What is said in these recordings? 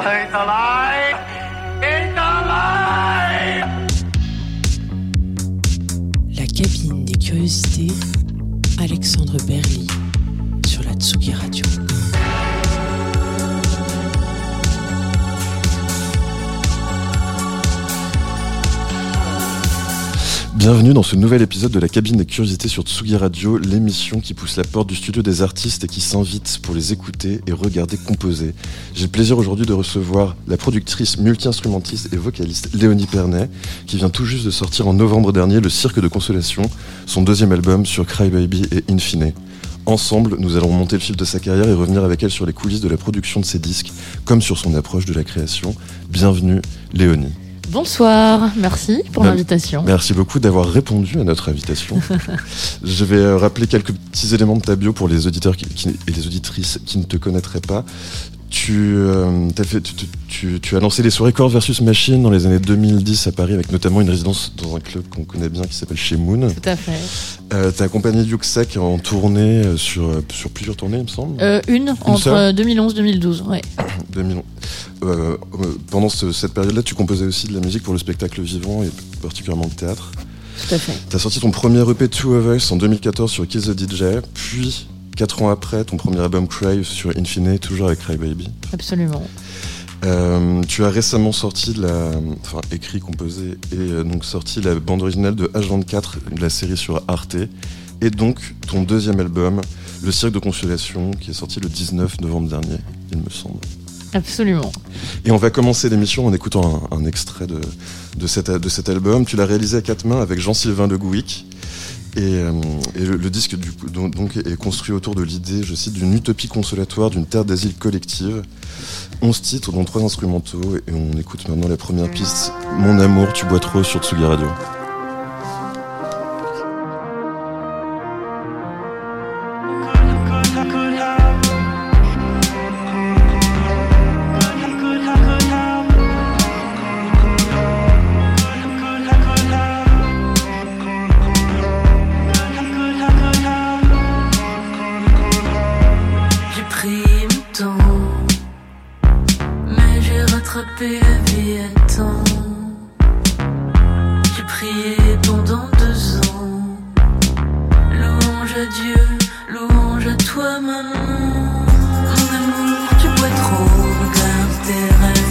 可以走了。Bienvenue dans ce nouvel épisode de la cabine des curiosités sur Tsugi Radio, l'émission qui pousse la porte du studio des artistes et qui s'invite pour les écouter et regarder composer. J'ai le plaisir aujourd'hui de recevoir la productrice, multi-instrumentiste et vocaliste Léonie Pernet, qui vient tout juste de sortir en novembre dernier Le Cirque de Consolation, son deuxième album sur Cry Baby et Infine. Ensemble, nous allons remonter le fil de sa carrière et revenir avec elle sur les coulisses de la production de ses disques, comme sur son approche de la création. Bienvenue, Léonie. Bonsoir, merci pour l'invitation. Merci beaucoup d'avoir répondu à notre invitation. Je vais euh, rappeler quelques petits éléments de ta bio pour les auditeurs qui- qui- et les auditrices qui ne te connaîtraient pas. Tu, euh, fait- tu, tu- tu- tu as lancé les soirées Core versus Machine dans les années 2010 à Paris avec notamment une résidence dans un club qu'on connaît bien qui s'appelle Chez Moon. Tout à fait. Euh, tu as accompagné Yuxek en tournée euh, sur, euh, sur plusieurs tournées, il me semble. Euh, une, entre seule euh, 2011 2012. Ouais. 2000. Pendant ce- cette période-là, tu composais aussi de la musique pour le spectacle vivant et particulièrement le théâtre. Tout à fait. T'as sorti ton premier EP Two of Us en 2014 sur Kiss the DJ, puis 4 ans après ton premier album Cry sur Infine, toujours avec Cry Baby. Absolument. Euh, tu as récemment sorti la, enfin écrit, composé et euh, donc sorti la bande originale de H24 de la série sur Arte, et donc ton deuxième album, Le Cirque de Consolation, qui est sorti le 19 novembre dernier, il me semble. Absolument. Et on va commencer l'émission en écoutant un, un extrait de, de, cet, de cet album. Tu l'as réalisé à quatre mains avec Jean-Sylvain Le Gouic. Et, euh, le, disque du donc, est construit autour de l'idée, je cite, d'une utopie consolatoire, d'une terre d'asile collective. 11 titres, dont trois instrumentaux. Et on écoute maintenant la première piste, Mon amour, tu bois trop sur Tsugi Radio. Rattrapé la vie à temps. J'ai prié pendant deux ans. Louange à Dieu, louange à toi, maman. Mon amour, tu bois trop, regarde tes rêves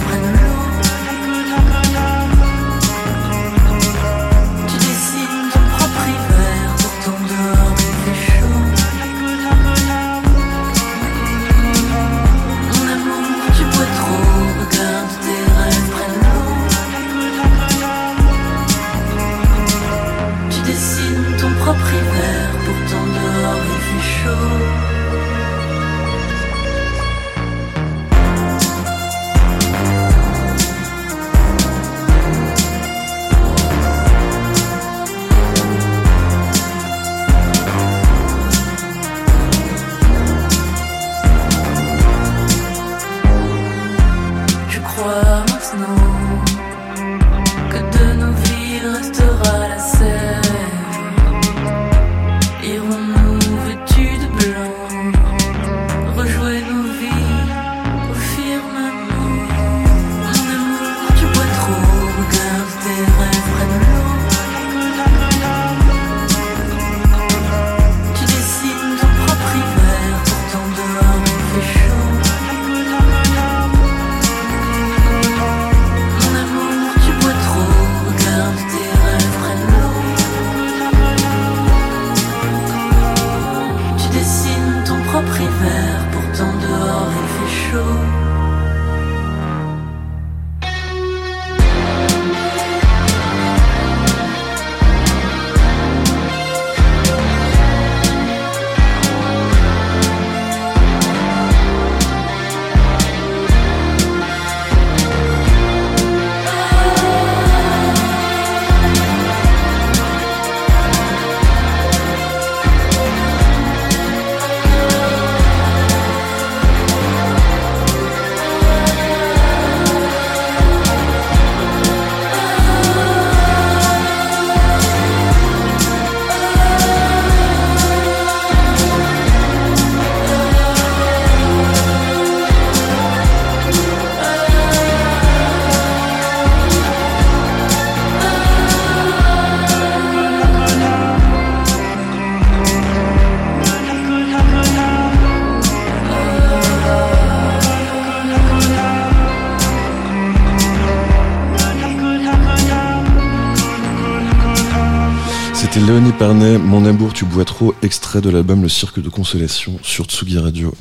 C'était Léonie Parnet, Mon amour, tu bois trop, extrait de l'album Le Cirque de Consolation sur Tsugi Radio.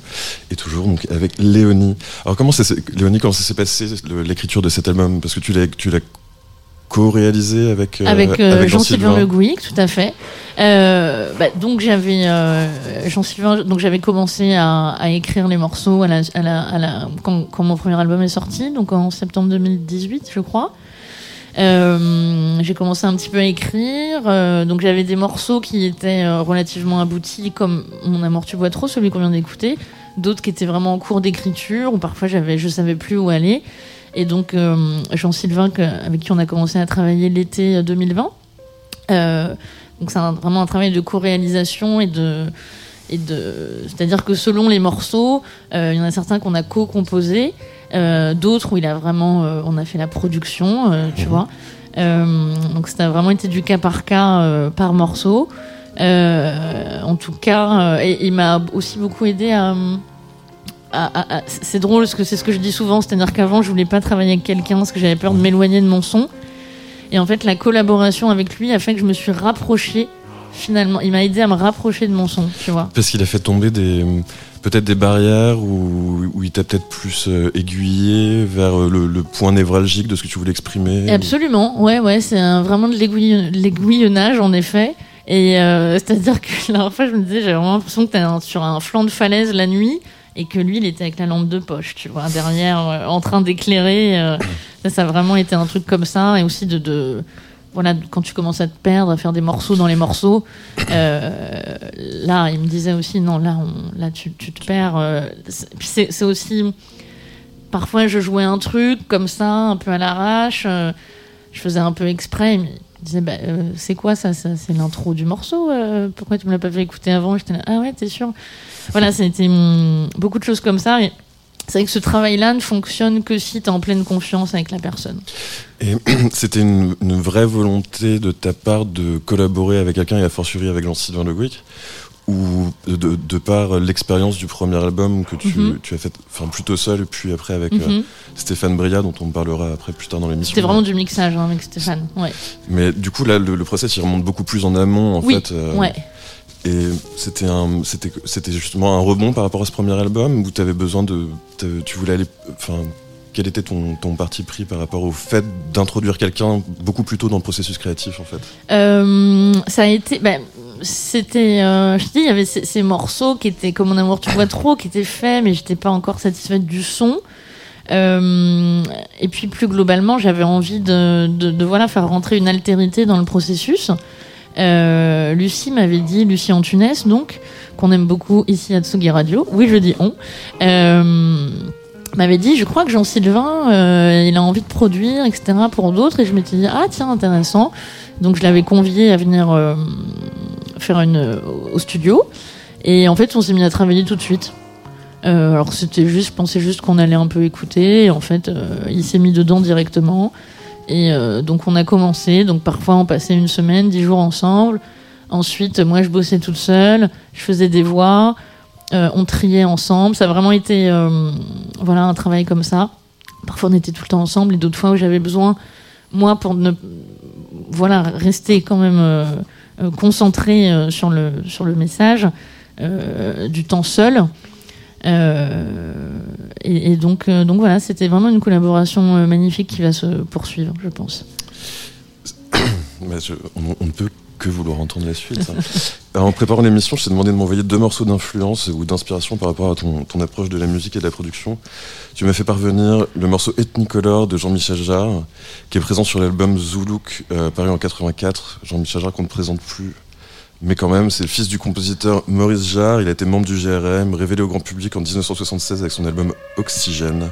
Et toujours donc avec Léonie. Alors comment ça Léonie, comment ça s'est passé l'écriture de cet album? Parce que tu l'as, tu l'as co-réalisé avec, euh, avec, euh, avec Jean-Sylvain Le Gouic, tout à fait. Euh, bah, donc j'avais Jean-Sylvain, donc j'avais commencé à, à écrire les morceaux à la, à la, à la- quand, quand mon premier album est sorti, donc en septembre 2018, je crois. Euh, j'ai commencé un petit peu à écrire, euh, donc j'avais des morceaux qui étaient euh, relativement aboutis, comme Mon amour tu bois trop, celui qu'on vient d'écouter, d'autres qui étaient vraiment en cours d'écriture, ou parfois j'avais, je savais plus où aller. Et donc Jean-Sylvain, avec qui on a commencé à travailler l'été 2020. Euh, donc c'est vraiment un travail de co-réalisation et de et de c'est-à-dire que selon les morceaux, il y en a certains qu'on a co-composés, d'autres où il a vraiment euh, on a fait la production, euh, tu vois. Euh, donc ça a vraiment été du cas par cas euh, par morceau. Euh, en tout cas, euh, et il m'a aussi beaucoup aidé à- c'est drôle parce que c'est ce que je dis souvent, c'est-à-dire qu'avant je voulais pas travailler avec quelqu'un parce que j'avais peur de m'éloigner de mon son. Et en fait, la collaboration avec lui a fait que je me suis rapprochée finalement. Il m'a aidé à me rapprocher de mon son, tu vois. Parce qu'il a fait tomber des peut-être des barrières où il t'a peut-être plus euh, aiguillé vers euh, le, point névralgique de ce que tu voulais exprimer. Absolument, ouais, ouais, c'est vraiment de l'aiguillonnage en effet. Et euh, c'est-à-dire que la dernière fois, je me disais, j'avais vraiment l'impression que t'es sur un flanc de falaise la nuit et que lui, il était avec la lampe de poche, tu vois, derrière, en train d'éclairer. ça, ça a vraiment été un truc comme ça. Et aussi de voilà, quand tu commences à te perdre, à faire des morceaux dans les morceaux, euh, là, il me disait aussi, non, là, là, tu, tu te perds. euh, c'est- aussi, parfois, je jouais un truc comme ça, un peu à l'arrache. euh, je faisais un peu exprès. Mais il disait, bah, euh, c'est quoi ça, ça C'est l'intro du morceau. pourquoi tu me l'as pas fait écouter avant? J'étais là, ah ouais, t'es sûr? Voilà, c'était beaucoup de choses comme ça. C'est vrai que ce travail-là ne fonctionne que si t'es en pleine confiance avec la personne. Et c'était une, une vraie volonté de ta part de collaborer avec quelqu'un et a fortiori avec Jean-Sylvain Le Gouic ou de, par l'expérience du premier album que tu, Mhm. tu as fait enfin plutôt seul puis après avec euh, Mhm. Stéphane Bria dont on parlera après plus tard dans l'émission. C'était vraiment du mixage hein, avec Stéphane. Ouais. Mais du coup là le, le process il remonte beaucoup plus en amont en Oui, fait. euh, ouais. Et c'était justement un rebond par rapport à ce premier album où tu avais besoin de, tu voulais aller, enfin, quel était ton, parti pris par rapport au fait d'introduire quelqu'un beaucoup plus tôt dans le processus créatif en fait? Euh, ça a été. ben, c'était. euh, je dis, il y avait ces, morceaux qui étaient comme Mon amour, tu vois trop, qui étaient faits, mais j'étais pas encore satisfaite du son. Euh, et puis plus globalement, j'avais envie de, de, de, voilà, faire rentrer une altérité dans le processus. Euh, Lucie m'avait dit, Lucie Antunes, donc, qu'on aime beaucoup ici à Tsugi Radio. Oui, je dis on. Euh, m'avait dit, je crois que Jean-Sylvain, euh, il a envie de produire, etc., pour d'autres. Et je m'étais dit, ah tiens, intéressant. Donc je l'avais convié à venir faire une au studio. Et en fait, on s'est mis à travailler tout de suite. Alors c'était juste, je pensais juste qu'on allait un peu écouter. Et en fait, il s'est mis dedans directement. Et euh, donc on a commencé. Donc parfois on passait une semaine, dix jours ensemble. Ensuite, moi je bossais toute seule. Je faisais des voix. Euh, on triait ensemble. Ça a vraiment été euh, voilà un travail comme ça. Parfois on était tout le temps ensemble et d'autres fois où j'avais besoin moi pour ne voilà rester quand même euh, euh, concentré euh, sur le sur le message euh, du temps seul. Euh, et, euh, donc voilà, c'était vraiment une collaboration euh, magnifique qui va se poursuivre, je pense. Bah, on, ne peut que vouloir entendre la suite. hein. En préparant l'émission, je t'ai demandé de m'envoyer deux morceaux d'influence ou d'inspiration par rapport à ton, approche de la musique et de la production. Tu m'as fait parvenir le morceau Ethnicolor de Jean-Michel Jarre, qui est présent sur l'album Zoulouk, paru en 84. Jean-Michel Jarre qu'on ne présente plus. Mais quand même, c'est le fils du compositeur Maurice Jarre. Il a été membre du GRM, révélé au grand public en 1976 avec son album Oxygène.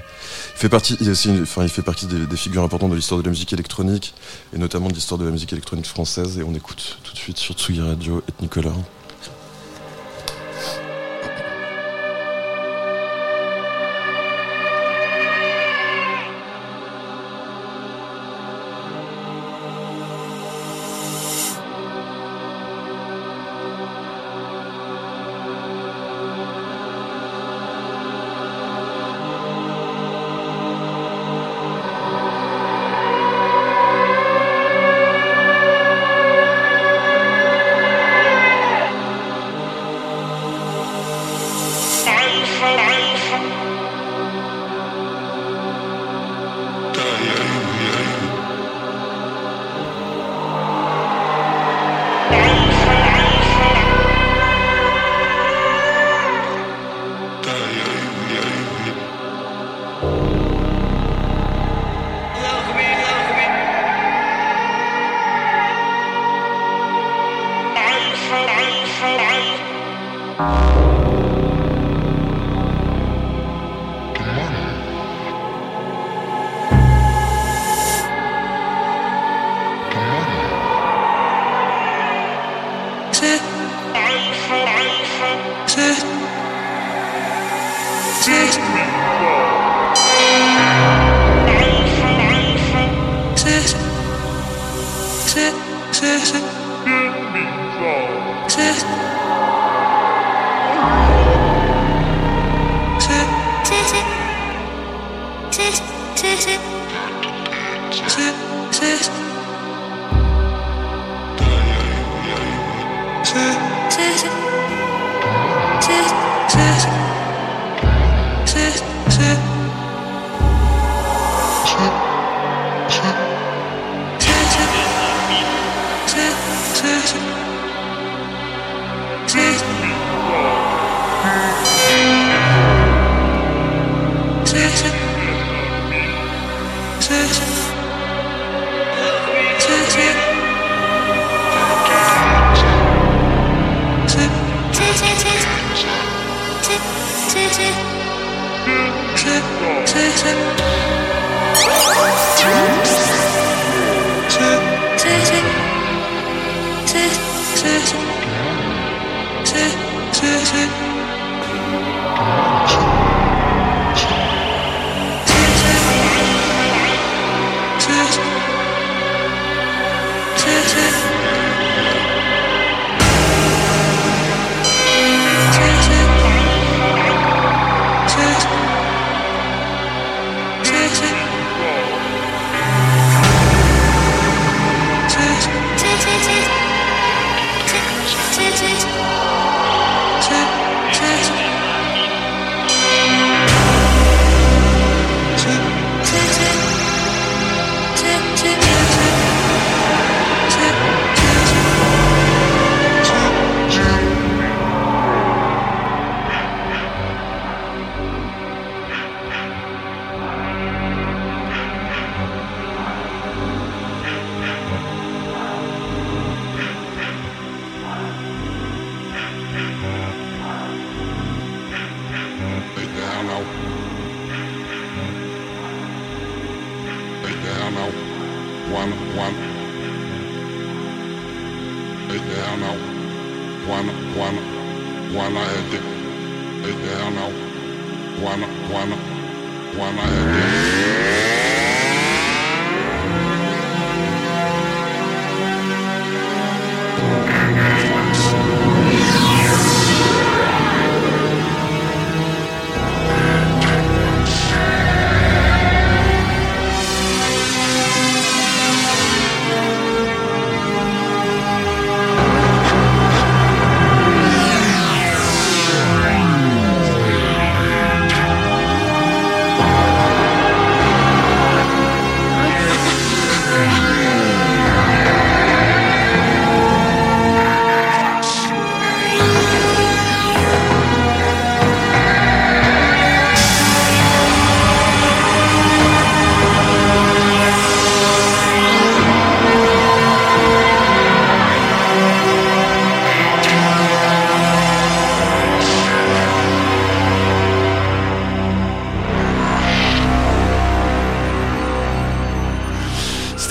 Il fait partie, il aussi enfin, il fait partie des, des figures importantes de l'histoire de la musique électronique et notamment de l'histoire de la musique électronique française. Et on écoute tout de suite sur Tsugi Radio Ethnicolor. Ethnicolor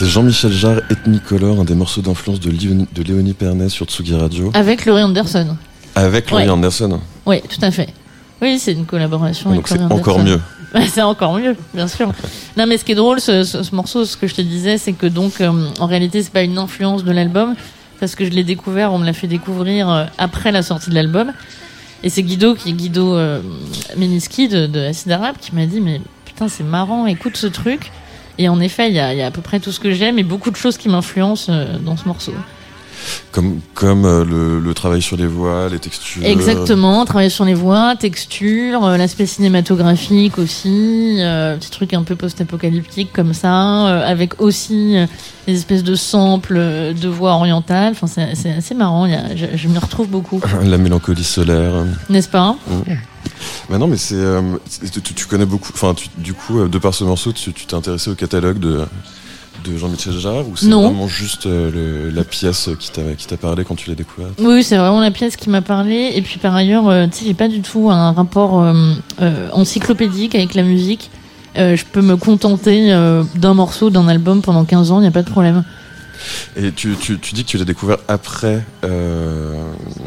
C'était Jean-Michel Jarre, Ethnicolor, un des morceaux d'influence de, Léonie, de Léonie Pernet sur Tsugi Radio. Avec Laurie Anderson. Avec Laurie Ouais. Anderson. Oui, tout à fait. Oui, c'est une collaboration Donc c'est encore mieux. c'est encore mieux, bien sûr. Non, mais ce qui est drôle, ce, ce- ce morceau, ce que je te disais, c'est que donc, euh, en réalité, c'est pas une influence de l'album, parce que je l'ai découvert, on me l'a fait découvrir euh, après la sortie de l'album. Et c'est Guido, qui Guido euh, Meniski de, de Acid Arabe, qui m'a dit, mais putain, c'est marrant, écoute ce truc. Et en effet, il y a, il y a à peu près tout ce que j'aime et beaucoup de choses qui m'influencent euh, dans ce morceau. Comme, comme euh, le, le travail sur les voix, les textures. Exactement, travailler sur les voix, texture, euh, l'aspect cinématographique aussi, euh, petit truc un peu post-apocalyptique comme ça, euh, avec aussi des espèces de samples de voix orientales. Enfin, c'est assez marrant. il y a- je je m'y retrouve beaucoup, La mélancolie solaire. n'est-ce pas? Bah non, mais c'est. euh, tu, tu connais beaucoup. Enfin, du coup, euh, de par ce morceau, tu t'es intéressé au catalogue de, de Jean-Michel Jarre ou c'est vraiment juste euh, le- la pièce qui t'a parlé quand tu l'as découverte? Oui, c'est vraiment la pièce qui m'a parlé. Et puis par ailleurs, euh, tu sais, j'ai pas du tout un rapport euh, encyclopédique avec la musique. Je peux me contenter d'un morceau, d'un album pendant 15 ans, il n'y a pas de problème. Et tu, tu, tu dis que tu l'as découvert après, euh,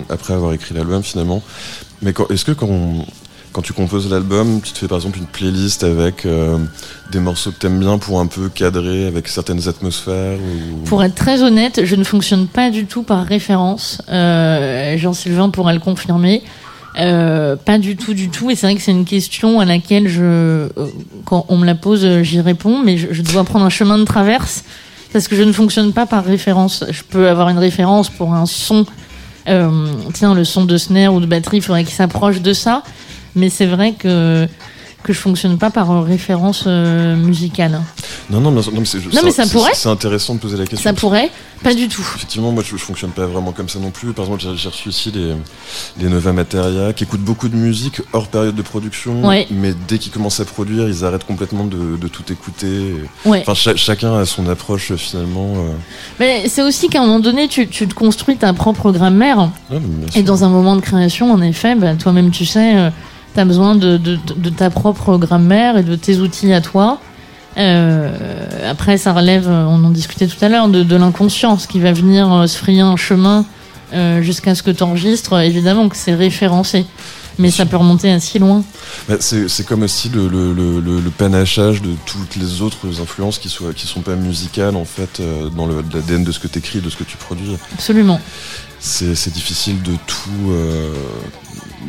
après avoir écrit l'album finalement. Mais est-ce que quand, quand tu composes l'album, tu te fais par exemple une playlist avec euh, des morceaux que t'aimes bien pour un peu cadrer avec certaines atmosphères ou... Pour être très honnête, je ne fonctionne pas du tout par référence. Euh, Jean-Sylvain pourra le confirmer. Pas du tout, du tout. Et c'est vrai que c'est une question à laquelle je, quand on me la pose, j'y réponds, mais je dois prendre un chemin de traverse parce que je ne fonctionne pas par référence. Je peux avoir une référence pour un son. Euh, tiens, le son de snare ou de batterie, il faudrait qu'il s'approche de ça. Mais c'est vrai que que je fonctionne pas par euh, référence euh, musicale. Non, non, mais, c'est- Non, mais ça pourrait. C'est intéressant de poser la question. Ça pourrait, pas du tout. Effectivement, moi je, je fonctionne pas vraiment comme ça non plus. Par exemple, j'ai- reçu ici les, les Nova Materia qui écoutent beaucoup de musique hors période de production, Ouais. mais dès qu'ils commencent à produire, ils arrêtent complètement de, de tout écouter. Ouais. Enfin, cha- chacun a son approche finalement. euh. Mais c'est aussi qu'à un moment donné, tu, tu te construis ta propre grammaire. Ouais, Et dans un moment de création, en effet, bah, toi-même, tu sais, tu as besoin de, de, ta propre grammaire et de tes outils à toi. Euh, après, ça relève, euh, on en discutait tout à l'heure, de, de l'inconscience qui va venir euh, se frayer un chemin euh, jusqu'à ce que tu enregistres. Évidemment que c'est référencé. Mais ça peut remonter assez loin. Bah, c'est comme aussi le, le, le, le- le panachage de toutes les autres influences qui soient qui sont pas musicales en fait dans l'ADN de ce que tu écris, de ce que tu produis. Absolument. c'est c'est difficile de tout euh,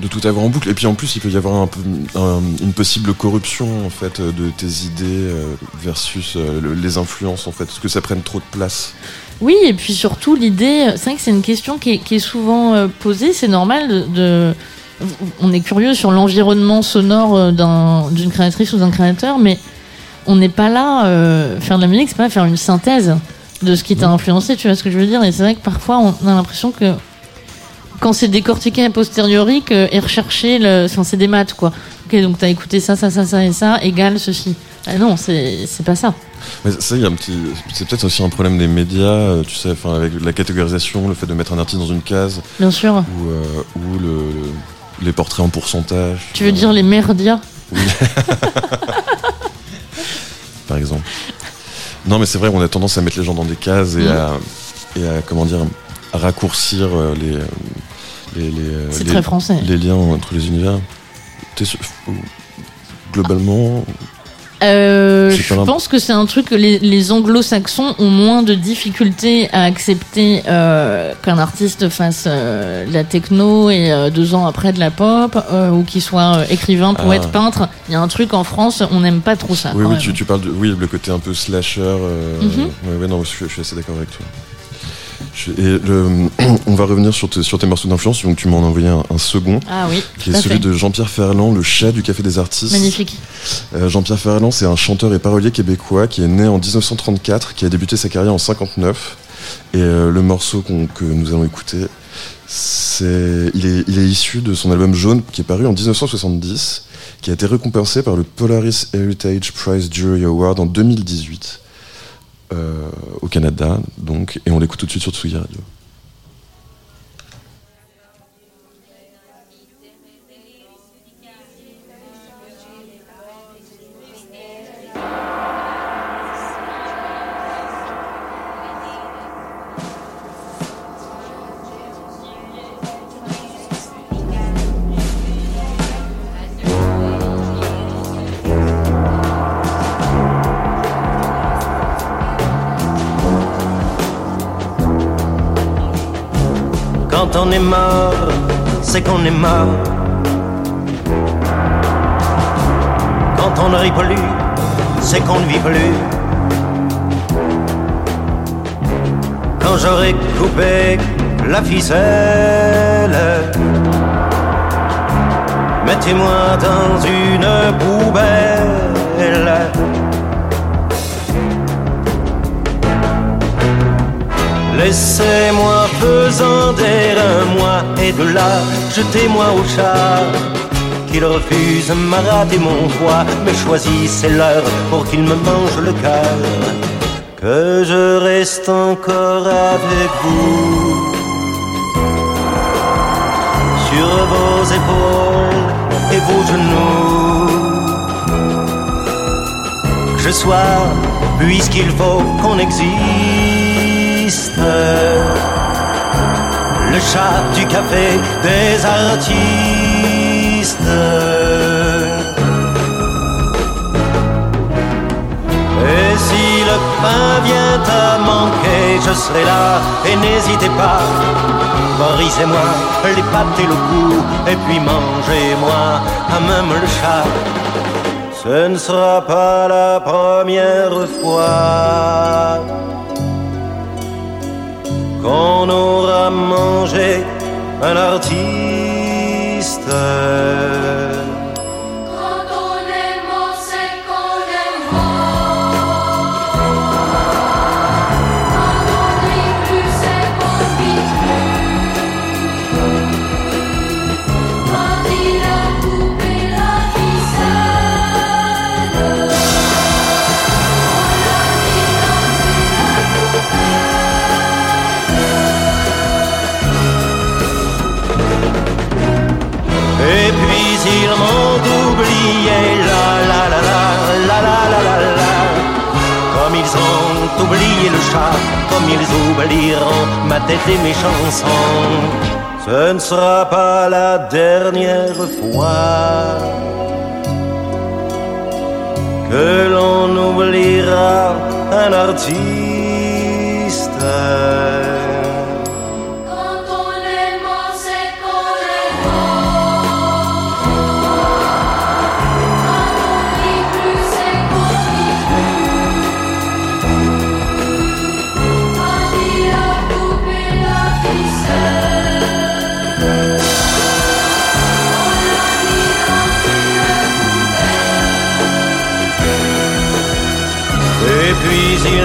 de tout avoir en boucle. Et puis en plus il peut y avoir un peu un- une possible corruption en fait de tes idées euh, versus euh, le- les influences en fait. Est-ce que ça prenne trop de place? Oui, et puis surtout, l'idée, c'est vrai que c'est une question qui est, qui est souvent euh, posée, c'est normal de, de- On est curieux sur l'environnement sonore euh, d'un- d'une créatrice ou d'un créateur, mais on n'est pas là, euh, faire de la musique, c'est pas faire une synthèse de ce qui t'a influencé, tu vois ce que je veux dire? Et c'est vrai que parfois, on a l'impression que quand c'est décortiqué a posteriori, que, et recherché, le, enfin, c'est des maths, quoi. Ok, donc t'as écouté ça, ça, ça, ça et ça, égale ceci. Ah non, c'est pas ça. mais ça il y a un petit c'est peut-être aussi un problème des médias euh, tu sais enfin avec la catégorisation le fait de mettre un artiste dans une case Bien sûr. ou euh, ou le, le- les portraits en pourcentage Tu veux euh, dire les merdias par exemple non mais c'est vrai on a tendance à mettre les gens dans des cases et Mm. à et à comment dire à raccourcir euh, les les, les, euh, C'est les- très français. les liens entre les univers. Globalement, Euh, je pense que c'est un truc que les, les anglo-saxons ont moins de difficultés à accepter euh, qu'un artiste fasse euh, de la techno et deux ans après de la pop ou qu'il soit écrivain, poète, Ah. peintre. Il y a un truc en France, on n'aime pas trop ça. oui, oui, tu, tu parles de oui, le côté un peu slasher. ouais, ouais, non, je suis assez d'accord avec toi. Je- et le, on va revenir sur, tes- sur tes morceaux d'influence. Donc, tu m'en as envoyé un, un second, Ah oui, qui est celui fait. de Jean-Pierre Ferland, le chat du Café des Artistes. Magnifique. Euh, Jean-Pierre Ferland, c'est un chanteur et parolier québécois qui est né en 1934, qui a débuté sa carrière en 59. Et euh, le morceau que nous allons écouter, c'est, il, est, il est issu de son album Jaune, qui est paru en 1970, qui a été récompensé par le Polaris Heritage Prize Jury Award en 2018 euh, au Canada. Donc, et on l'écoute tout de suite sur Tsugi Radio. Jetez-moi au chat. Qu'il refuse m'a raté mon foie, mais choisissez l'heure pour qu'il me mange le cœur. que je reste encore avec vous. Sur vos épaules et vos genoux. Que je sois, puisqu'il faut qu'on existe. Le chat du café des artistes. Et si le pain vient à manquer, je serai là et n'hésitez pas. Brisez-moi les pattes et le cou, et puis mangez-moi à même le chat. Ce ne sera pas la première fois qu'on aura mangé un artiste. Oublié le chat, comme ils oublieront ma tête et mes chansons. Ce ne sera pas la dernière fois que l'on oubliera un artiste.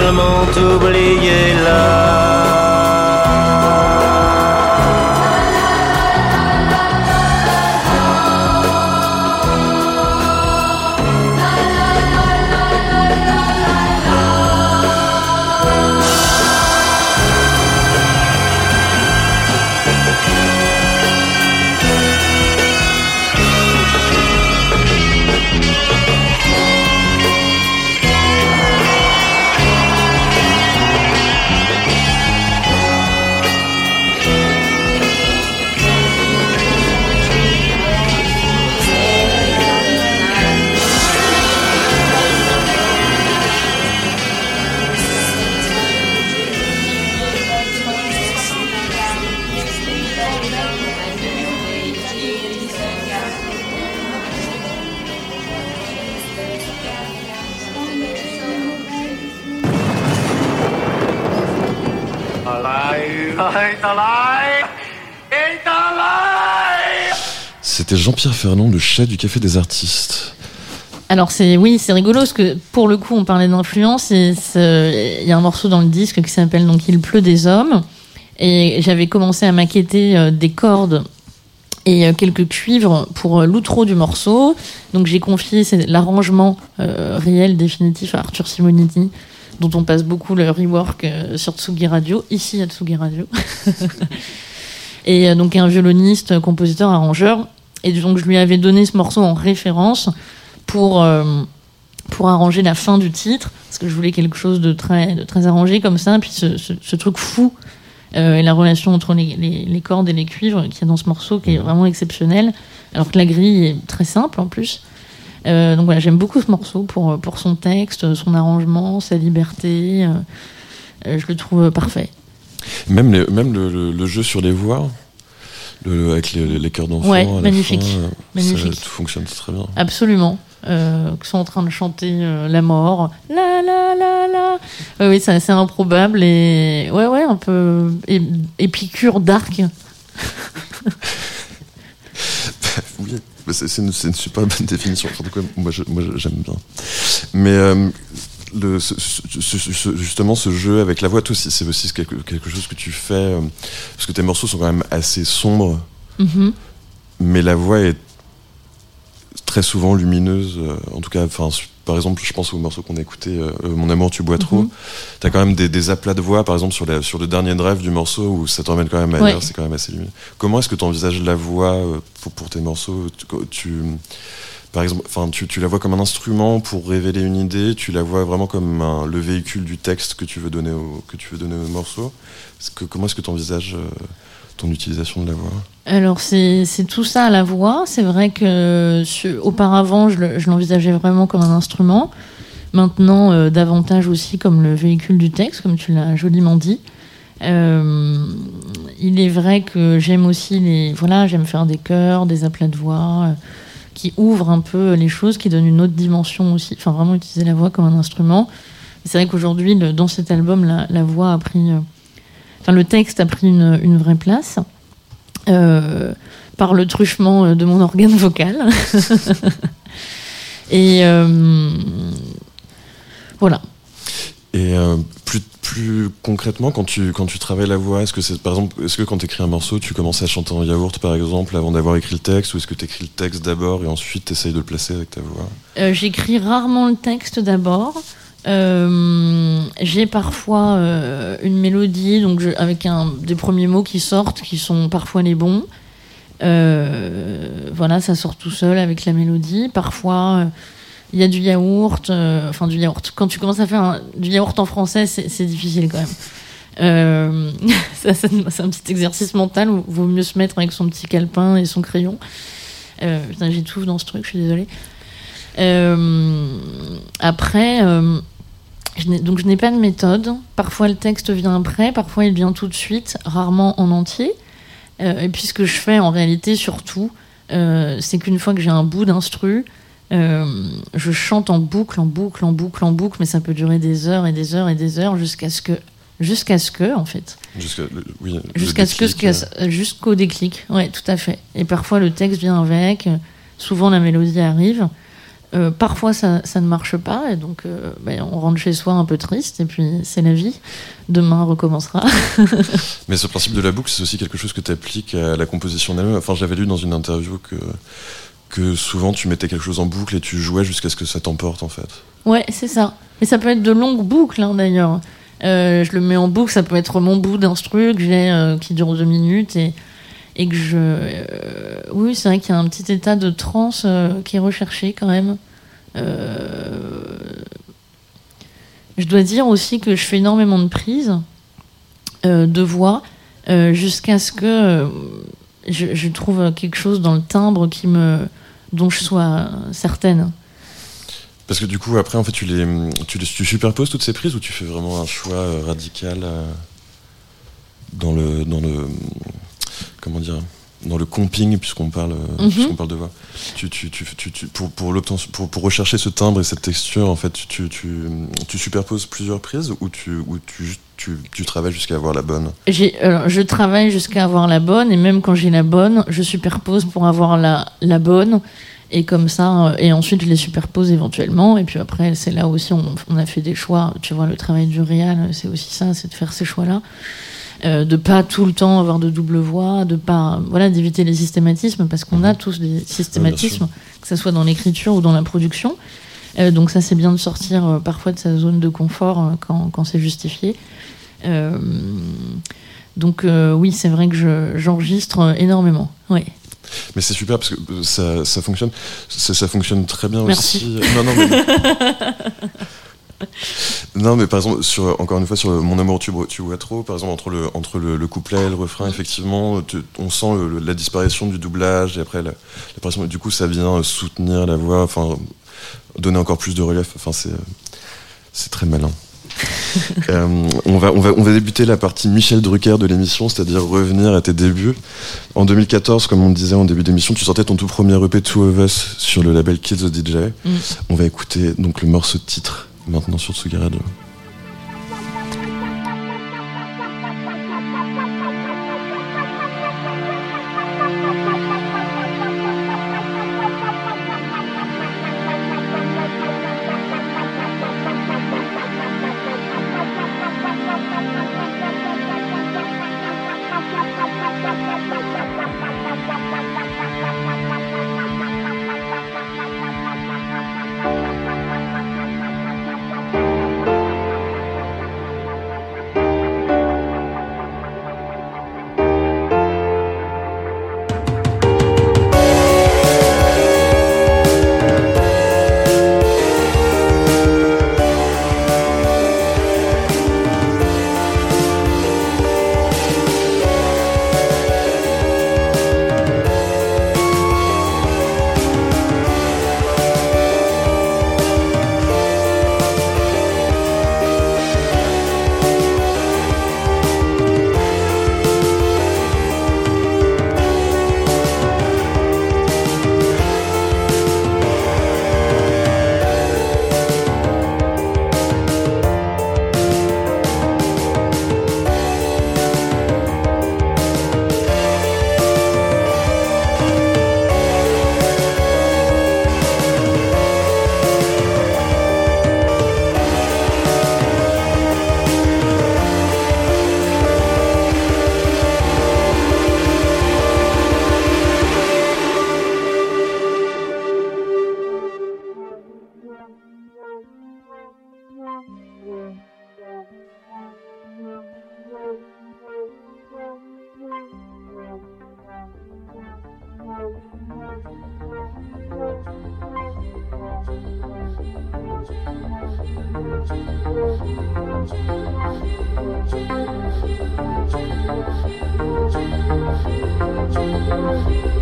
tellement oublié là. C'était Jean-Pierre Ferland, le chat du Café des Artistes. Alors c'est oui, c'est rigolo parce que pour le coup on parlait d'influence il y a un morceau dans le disque qui s'appelle donc Il pleut des hommes et j'avais commencé à maqueter euh, des cordes et euh, quelques cuivres pour euh, l'outro du morceau. Donc j'ai confié c'est l'arrangement euh, réel définitif à Arthur Simonetti dont on passe beaucoup le rework euh, sur Tsugi Radio. Ici à Tsugi Radio. et euh, donc un violoniste, compositeur, arrangeur. Et donc je lui avais donné ce morceau en référence pour, euh, pour arranger la fin du titre, parce que je voulais quelque chose de très, de très arrangé comme ça, puis ce, ce, ce truc fou, euh, et la relation entre les, les, les cordes et les cuivres qu'il y a dans ce morceau qui est vraiment exceptionnel, alors que la grille est très simple en plus. Euh, donc voilà, j'aime beaucoup ce morceau pour, pour son texte, son arrangement, sa liberté. euh, je le trouve parfait. Même, les- même le, le- le jeu sur les voix, le- avec les, les chœurs d'enfants. Ouais, magnifique. fin, Magnifique. Ça fonctionne très bien. Absolument. Euh, qui sont en train de chanter euh, la mort. La la la la. Oui, c'est assez improbable et ouais ouais un peu épicure dark. Oui, c'est c'est une, une super bonne définition. En tout cas, moi, j'aime bien. Mais euh, le, ce- ce- ce- ce- justement, ce jeu avec la voix, c'est aussi quelque, quelque chose que tu fais. euh, parce que tes morceaux sont quand même assez sombres, Mhm. mais la voix est très souvent lumineuse. euh, en tout cas, enfin, par exemple, je pense au morceau qu'on a écouté, euh, euh, Mon amour, tu bois trop. Mhm. T'as quand même des, des aplats de voix, par exemple, sur, la, sur le dernier drive du morceau où ça t'emmène quand même ailleurs, Ouais. c'est quand même assez lumineux. Comment est-ce que tu envisages la voix euh, pour, pour tes morceaux? Tu, tu- par exemple, enfin, tu, tu la vois comme un instrument pour révéler une idée, tu la vois vraiment comme un- le véhicule du texte que tu veux donner au, que tu veux donner au morceau? Que, comment est-ce que tu envisages ton utilisation de la voix Alors c'est tout ça la voix. C'est vrai que auparavant je le- je l'envisageais vraiment comme un instrument. Maintenant euh, davantage aussi comme le véhicule du texte, comme tu l'as joliment dit. Euh, il est vrai que j'aime aussi les voilà j'aime faire des chœurs, des aplats de voix euh, qui ouvrent un peu les choses, qui donnent une autre dimension aussi. Enfin vraiment utiliser la voix comme un instrument. C'est vrai qu'aujourd'hui dans cet album la, voix a pris, enfin le texte a pris une, une vraie place euh, par le truchement euh, de mon organe vocal. Et euh, voilà. Et euh, plus, plus concrètement, quand tu, quand tu travailles la voix, est-ce que c'est par exemple, est-ce que quand tu écris un morceau, tu commences à chanter en yaourt par exemple avant d'avoir écrit le texte, ou est-ce que tu écris le texte d'abord et ensuite tu essayes de le placer avec ta voix? J'écris rarement le texte d'abord. Euh, J'ai parfois euh, une mélodie, donc avec des premiers mots qui sortent, qui sont parfois les bons. Euh, voilà, ça sort tout seul avec la mélodie. Parfois, il y a du yaourt, enfin du yaourt. Quand tu commences à faire du yaourt en français, c'est difficile quand même. C'est un petit exercice mental où il vaut mieux se mettre avec son petit calepin et son crayon. Putain, j'étouffe dans ce truc, je suis désolée. Après, je donc je n'ai pas de méthode. Parfois le texte vient après, parfois il vient tout de suite, rarement en entier. Euh, et puis ce que je fais en réalité surtout, euh, c'est qu'une fois que j'ai un bout d'instru, euh, je chante en boucle, en boucle, en boucle, en boucle, mais ça peut durer des heures et des heures et des heures jusqu'à ce que, jusqu'à ce que, en fait, Jusqu'à oui, ce que, jusqu'au déclic. Ouais, tout à fait. Et parfois le texte vient avec, souvent la mélodie arrive. Euh, parfois ça, ça ne marche pas et donc euh, ben, on rentre chez soi un peu triste et puis c'est la vie. Demain recommencera. Mais ce principe de la boucle, c'est aussi quelque chose que tu appliques à la composition elle-même. Enfin, j'avais lu dans une interview que, que souvent tu mettais quelque chose en boucle et tu jouais jusqu'à ce que ça t'emporte en fait. Ouais, c'est ça. Mais ça peut être de longues boucles hein, d'ailleurs. Euh, je le mets en boucle, ça peut être mon bout d'instru que j'ai qui dure deux minutes et, et que je. euh, oui, c'est vrai qu'il y a un petit état de transe euh, qui est recherché quand même. Euh, je dois dire aussi que je fais énormément de prises de voix jusqu'à ce que je, trouve quelque chose dans le timbre qui me dont je sois certaine. Parce que du coup, après, en fait, tu les, tu, les- tu superposes toutes ces prises ou tu fais vraiment un choix radical dans le, dans le, comment dire, dans le comping puisqu'on parle, puisqu'on parle de voix. Tu, tu, tu, tu- tu- pour, pour, pour, pour rechercher ce timbre et cette texture, en fait, tu, tu, tu superposes plusieurs prises ou tu, ou tu, travailles jusqu'à avoir la bonne? Alors, je travaille jusqu'à avoir la bonne, et même quand j'ai la bonne, je superpose pour avoir la, la bonne, et comme ça, euh, et ensuite je les superpose éventuellement, et puis après, c'est là aussi, on, on a fait des choix, tu vois, le travail du réal, c'est aussi ça, c'est de faire ces choix-là, euh, de pas tout le temps avoir de double voix, de pas, voilà, d'éviter les systématismes, parce qu'on a tous des systématismes, que ce soit dans l'écriture ou dans la production, Euh, donc ça, c'est bien de sortir euh, parfois de sa zone de confort euh, quand, quand c'est justifié. Donc oui, c'est vrai que je- j'enregistre énormément. Ouais. Mais c'est super parce que ça, ça fonctionne, ça, ça fonctionne très bien Merci. aussi. Non, non, mais... non, mais par exemple, sur, encore une fois, sur Mon amour, tu, tu bois trop, par exemple, entre le, entre le, le couplet et le refrain, effectivement, tu- on sent le- la disparition du doublage et après la, Du coup, ça vient euh, soutenir la voix, enfin, donner encore plus de relief. Enfin, c'est, euh, c'est très malin. Euh, on, va, on, va, on va débuter la partie Michel Drucker de l'émission, c'est-à-dire revenir à tes débuts. En 2014, comme on disait en début d'émission, tu sortais ton tout premier EP Two of Us sur le label Kids the DJ. Mm. On va écouter donc le morceau de titre maintenant sur Tsugi Radio. Thank you.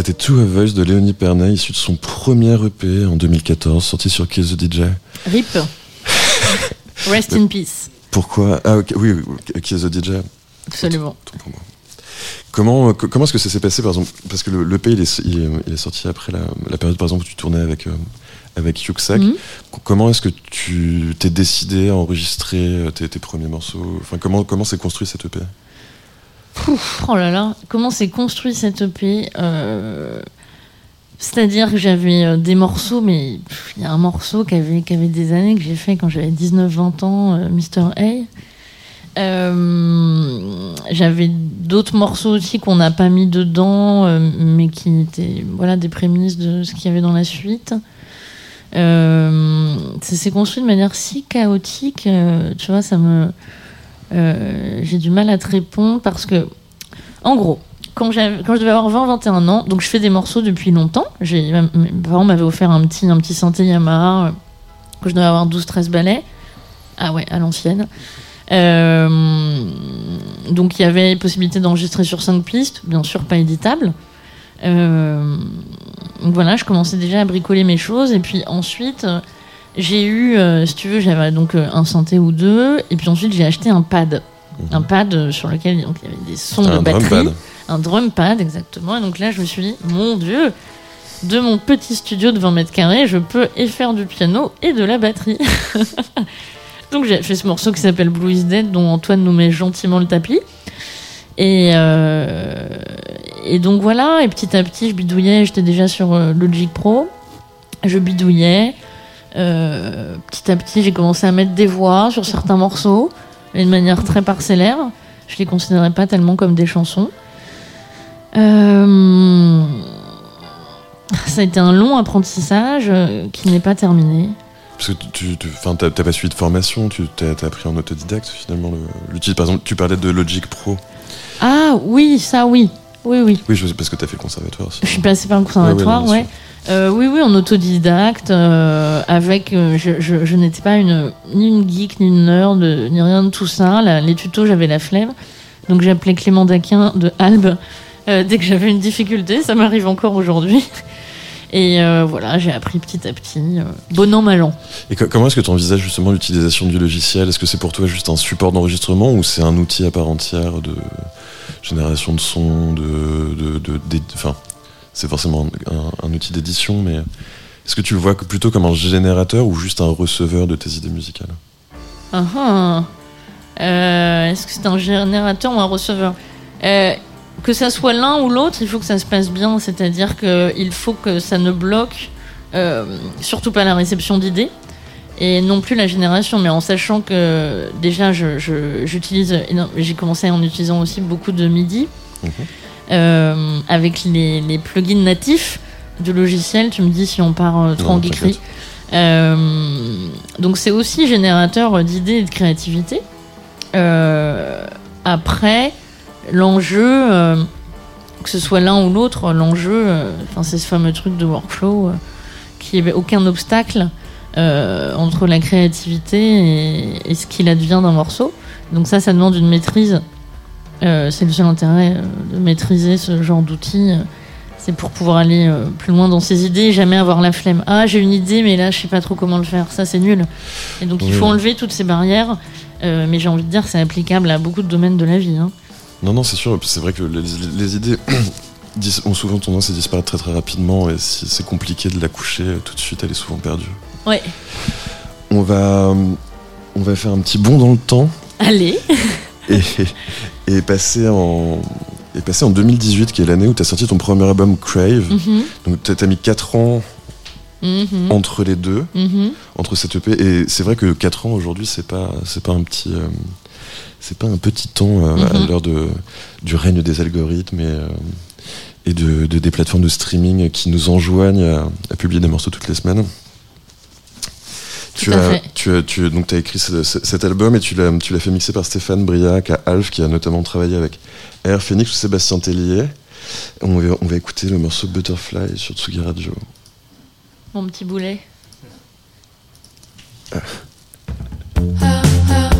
C'était Two of Voice de Léonie Pernet, issu de son premier EP en 2014, sorti sur Kill the DJ. Rip. Rest in peace. Pourquoi? Ah, oui, oui, Kill the DJ. Absolument. Tout pour moi. Comment, euh, co- comment est-ce que ça s'est passé, par exemple? Parce que le, l'EP, il est, il, est, il est sorti après la, la période, par exemple, où tu tournais avec, euh, avec Yuxak. Mhm. Co- Comment est-ce que tu t'es décidé à enregistrer euh, tes, tes premiers morceaux? Enfin, comment, comment s'est construit cet EP Oh là là, comment s'est construit cette EP Euh, C'est-à-dire que j'avais euh, des morceaux, mais il y a un morceau qui avait, des années que j'ai fait quand j'avais 19-20 ans, euh, Mr. A. Euh, j'avais d'autres morceaux aussi qu'on n'a pas mis dedans, euh, mais qui étaient voilà, des prémices de ce qu'il y avait dans la suite. Ça s'est construit de manière si chaotique, tu vois, ça me. Euh, j'ai du mal à te répondre parce que, en gros, quand, je devais avoir 20-21 ans, donc je fais des morceaux depuis longtemps. Mes parents m'avaient offert un petit, un petit synthé Yamaha euh, quand je devais avoir 12-13 ballets. Ah ouais, à l'ancienne. Euh, donc il y avait possibilité d'enregistrer sur 5 pistes, bien sûr pas éditable. Donc voilà, je commençais déjà à bricoler mes choses. Et puis ensuite, j'ai eu, euh, si tu veux, j'avais donc euh, un synthé ou deux. Et puis ensuite, j'ai acheté un pad. Un pad euh, sur lequel donc, il y avait des sons de Un batterie. pad. Un drum pad, exactement. Et donc là, je me suis dit, mon Dieu, de mon petit studio de 20 mètres carrés, je peux et faire du piano et de la batterie. donc j'ai fait ce morceau qui s'appelle Blue is Dead, dont Antoine nous met gentiment le tapis. Et, euh, et donc voilà, et petit à petit, je bidouillais, j'étais déjà sur Logic Pro. Je bidouillais. Euh, petit à petit, j'ai commencé à mettre des voix sur certains morceaux, mais de manière très parcellaire. Je les considérais pas tellement comme des chansons. Euh, ça a été un long apprentissage euh, qui n'est pas terminé. Parce que tu, t'as pas suivi de formation, tu t'as t'as appris en autodidacte finalement le- l'outil. Par exemple, tu parlais de Logic Pro. Ah oui, ça oui. Oui, oui. Oui, je sais parce que t'as fait le conservatoire aussi. Je suis passée par le conservatoire, Ouais, Euh, oui, oui, en autodidacte, euh, avec. euh, je je, je n'étais pas une, ni une geek, ni une nerd, euh, ni rien de tout ça. La- les tutos, j'avais la flemme. Donc j'appelais Clément Daquin de Albe euh, dès que j'avais une difficulté. Ça m'arrive encore aujourd'hui. Et euh, voilà, j'ai appris petit à petit, euh, bon an, mal an. Et co- comment est-ce que tu envisages justement l'utilisation du logiciel? Est-ce que c'est pour toi juste un support d'enregistrement ou c'est un outil à part entière de génération de son, de, de, c'est forcément un, outil d'édition, mais Est-ce que tu le vois plutôt comme un générateur ou juste un receveur de tes idées musicales? Ah ah. Euh, Est-ce que c'est un générateur ou un receveur? Euh, Que ça soit l'un ou l'autre, il faut que ça se passe bien. C'est-à-dire qu'il faut que ça ne bloque euh, surtout pas la réception d'idées et non plus la génération, mais en sachant que déjà je- j'utilise, j'ai commencé en utilisant aussi beaucoup de MIDI Mhm. euh, avec les, les plugins natifs du logiciel. Tu me dis si on part euh, trop en geekerie. Euh, donc c'est aussi générateur d'idées et de créativité. Euh, après, l'enjeu, euh, que ce soit l'un ou l'autre, l'enjeu, enfin c'est ce fameux truc de workflow, qui avait aucun obstacle euh, entre la créativité et, et ce qu'il advient d'un morceau. Donc ça, ça demande une maîtrise. Euh, c'est le seul intérêt euh, de maîtriser ce genre d'outils. c'est pour pouvoir aller plus loin dans ses idées et jamais avoir la flemme. Ah, j'ai une idée, mais là, je sais pas trop comment le faire. Ça, c'est nul. Et donc, il Oui. faut enlever toutes ces barrières. Euh, mais j'ai envie de dire, c'est applicable à beaucoup de domaines de la vie. hein. Non, non, c'est sûr. C'est vrai que les, les idées ont souvent tendance à disparaître très très rapidement et si c'est compliqué de la coucher tout de suite, elle est souvent perdue. Ouais. On va, on va faire un petit bond dans le temps Allez. et, et passer en. Et passer en 2018, qui est l'année où tu as sorti ton premier album Crave. Mhm, Donc tu as mis 4 ans mhm, entre les deux, mhm. entre cette EP. Et c'est vrai que 4 ans aujourd'hui, c'est pas, c'est pas un petit. euh, c'est pas un petit temps euh, à l'heure de, du règne des algorithmes et, euh, et de, de- des plateformes de streaming qui nous enjoignent à, à publier des morceaux toutes les semaines. Tu as, tu as, tu, donc as écrit ce- ce- cet album et tu l'as, tu l'as fait mixer par Stéphane Briac à Alf, qui a notamment travaillé avec Air Phoenix ou Sébastien Tellier. On va, on va écouter le morceau Butterfly sur Tsugi Radio. Mon petit boulet. and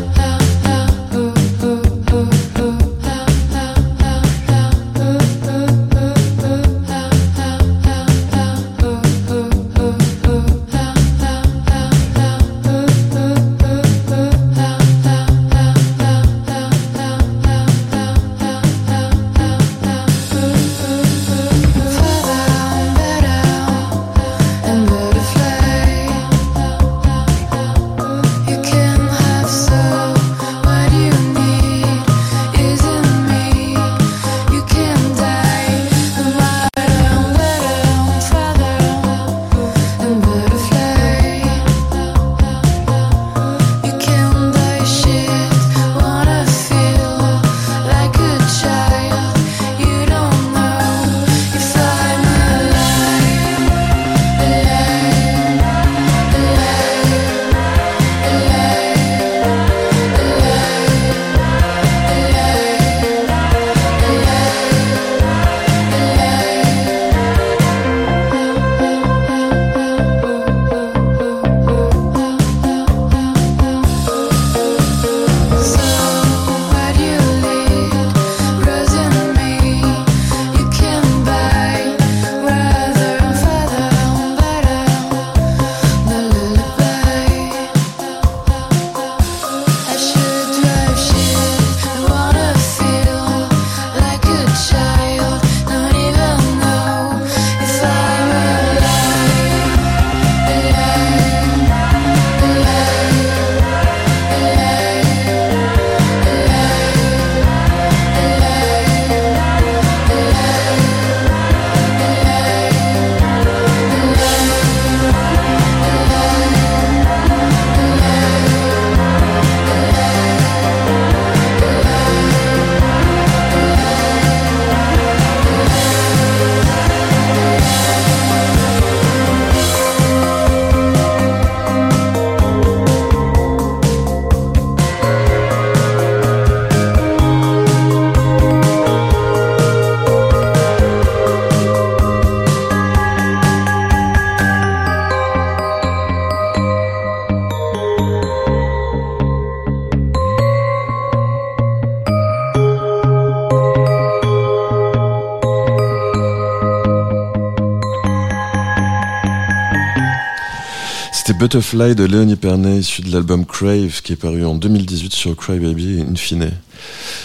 Butterfly de Léonie Pernet, issu de l'album Crave, qui est paru en 2018 sur Crybaby et Infine.